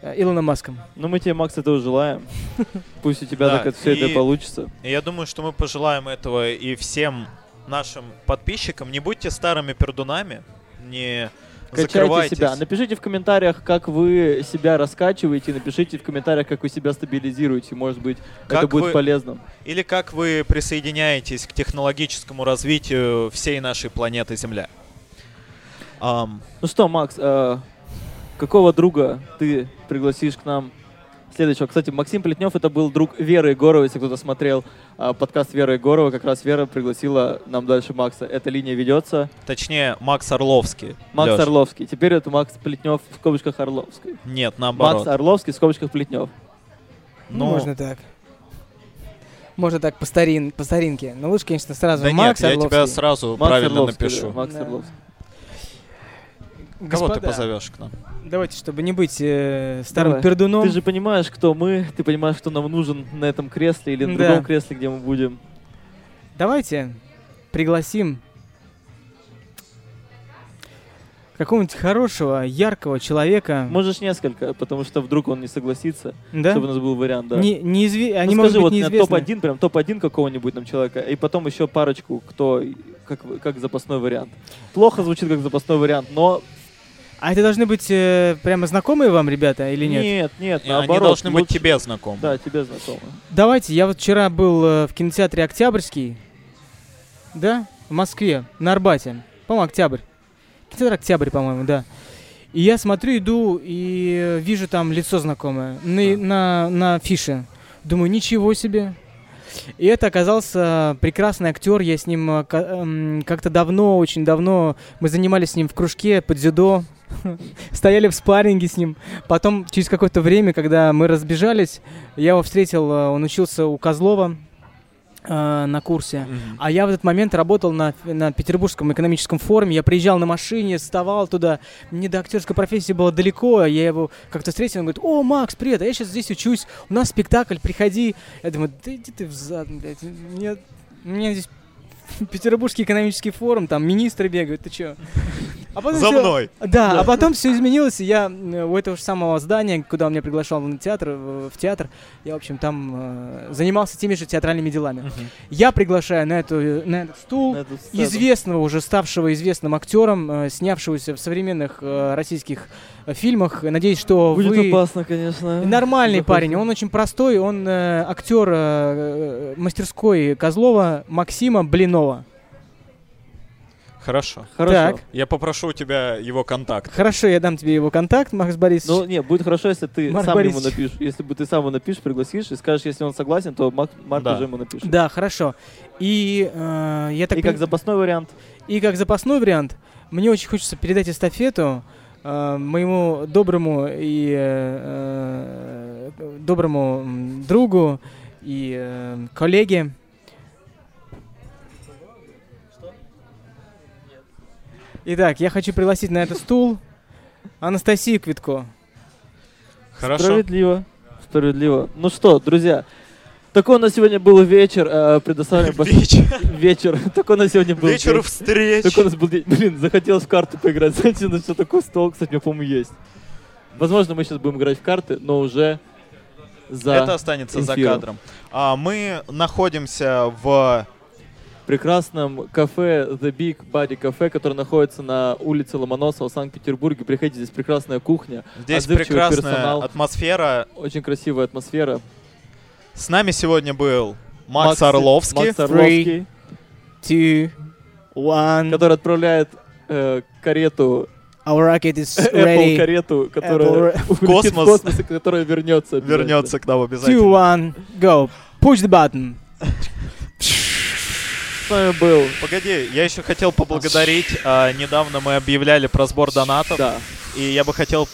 э, Илоном Маском. Ну, мы тебе, Макс, этого желаем. Пусть у тебя так это все это получится. И Я думаю, что мы пожелаем этого и всем нашим подписчикам. Не будьте старыми пердунами, не Качайте себя. Напишите в комментариях, как вы себя раскачиваете. Напишите в комментариях, как вы себя стабилизируете. Может быть, это Как будет вы- полезно. Или как вы присоединяетесь к технологическому развитию всей нашей планеты Земля. Ам, Ну что, Макс, э, какого друга ты пригласишь к нам следующего? Кстати, Максим Плетнев это был друг Веры Егоровой, если кто-то смотрел э, подкаст Веры Егоровой, как раз Вера пригласила нам дальше Макса. Эта линия ведется. точнее, Макс Орловский. Макс Лёш. Орловский. Теперь это Макс Плетнев в скобочках Орловский. Нет, наоборот. Макс Орловский в скобочках Плетнев. Ну, Ну, можно так. Можно так по, старин, по старинке. Но лучше, конечно, сразу Да Макс нет, я тебя Орловский. сразу Макс правильно Орловский, напишу. да, Макс Да. Орловский. Кого ты Господа, позовешь к нам? Давайте, чтобы не быть э, старым Давай. пердуном. Ты же понимаешь, кто мы, ты понимаешь, кто нам нужен на этом кресле или на Да. другом кресле, где мы будем. Давайте пригласим какого-нибудь хорошего, яркого человека. Можешь несколько, потому что вдруг он не согласится, да? чтобы у нас был вариант, да. Не, неизве- Ну, Они могут скажи, быть вот неизвестны. топ-1, прям топ-1 какого-нибудь нам человека, и потом еще парочку, кто как, как запасной вариант. Плохо звучит как запасной вариант, но А это должны быть э, прямо знакомые вам ребята или нет? нет, нет, наоборот. Они должны быть лучше- тебе знакомы. Да, тебе знакомы. Давайте, я вот вчера был э, в кинотеатре Октябрьский. Да? В Москве, на Арбате. По-моему, Октябрь. Кинотеатр Октябрь, по-моему, да. И я смотрю, иду и вижу там лицо знакомое на, А. на, на фише. Думаю, ничего себе. И это оказался прекрасный актер. Я с ним э, эм, как-то давно, очень давно, мы занимались с ним в кружке под дзюдо. Стояли в спарринге с ним. Потом, через какое-то время, когда мы разбежались, я его встретил, э, он учился у Козлова э, на курсе. Мгм. А я в этот момент работал на, на Петербургском экономическом форуме. Я приезжал на машине, вставал туда. Мне до актерской профессии было далеко. Я его как-то встретил, он говорит, о, Макс, привет, а я сейчас здесь учусь. У нас спектакль, приходи. Я думаю, да иди ты взад, блядь. Мне, мне здесь Петербургский экономический форум, там министры бегают, ты чё? А потом За всё- мной. да, а потом все изменилось, и я э, у этого же самого здания, куда он меня приглашал в театр, в театр, я, в общем, там э, занимался теми же театральными делами. Мгм. Я приглашаю на, эту, на этот стул На эту сцену. известного, уже ставшего известным актером, э, снявшегося в современных э, российских фильмах. Надеюсь, что Будет вы... опасно, конечно. Нормальный Заходи. парень, он очень простой, он э, актер э, э, мастерской Козлова Максима Блинова. Хорошо. Хорошо. Так. Я попрошу у тебя его контакт. Хорошо, я дам тебе его контакт, Макс Борисович. Ну, не, будет хорошо, если ты Марк сам ему Борисович. напишешь. Если бы ты сам ему напишешь, пригласишь и скажешь, если он согласен, то Мак, Марк Да. уже ему напишет. Да, хорошо. И э, я так И пон- как запасной вариант, И как запасной вариант, мне очень хочется передать эстафету э, Э, моему доброму и э, э, доброму другу и коллеге. Итак, я хочу пригласить на этот стул Анастасию Квитко. Хорошо. Справедливо. Справедливо. Ну что, друзья, такой у нас сегодня был вечер. э, Предоставлен Вечер. вечер. Такой у нас сегодня был Вечер встреч. Такой у нас был день. Блин, захотелось в карты поиграть. Знаете, на что такой стол, кстати, у меня, по-моему, есть. Возможно, мы сейчас будем играть в карты, но уже за Это останется за эфиром. кадром. А, мы находимся в прекрасном кафе The Big Body Cafe, которое находится на улице Ломоносова в Санкт-Петербурге. Приходите, здесь прекрасная кухня, здесь прекрасная персонал, атмосфера. очень красивая атмосфера. С нами сегодня был Макс, Орловский. Макс Орловский, Two, one. который отправляет э, карету, Our rocket is Apple ready. карету, которая Apple в космос. космос, и которая вернется. Вернется к нам Two, обязательно. one, go. Push the button. С вами был, Погоди, я еще хотел поблагодарить. а, недавно мы объявляли про сбор донатов. да, И я бы хотел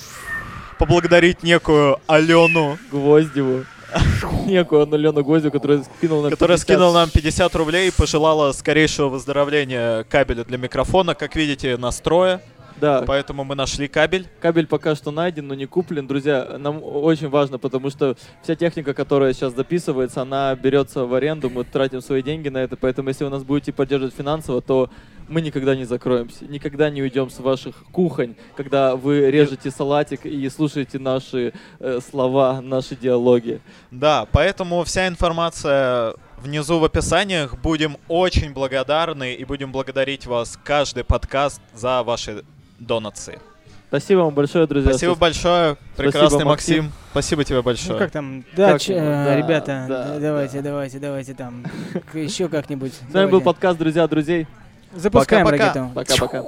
поблагодарить некую Алену, Гвоздеву, некую Анну Лену Гвоздеву, которая скинула нам которая 50. скинула нам 50 рублей и пожелала скорейшего выздоровления кабеля для микрофона. Как видите, настроя. Да, Поэтому мы нашли кабель. Кабель пока что найден, но не куплен. Друзья, нам очень важно, потому что вся техника, которая сейчас записывается, она берется в аренду, мы тратим свои деньги на это, поэтому если вы нас будете поддерживать финансово, то мы никогда не закроемся, никогда не уйдем с ваших кухонь, когда вы режете салатик и слушаете наши э, слова, наши диалоги. Да, поэтому вся информация внизу в описаниях. Будем очень благодарны и будем благодарить вас каждый подкаст за ваши донации. Спасибо вам большое, друзья. Спасибо большое, прекрасный Максим. Максим. Спасибо тебе Ну большое. как там? Да, Как ч- э, Да, ребята, да, д- да. давайте, давайте, давайте там. Еще как-нибудь. С вами был подкаст «Друзья друзей». Запускаем ракету. Пока-пока.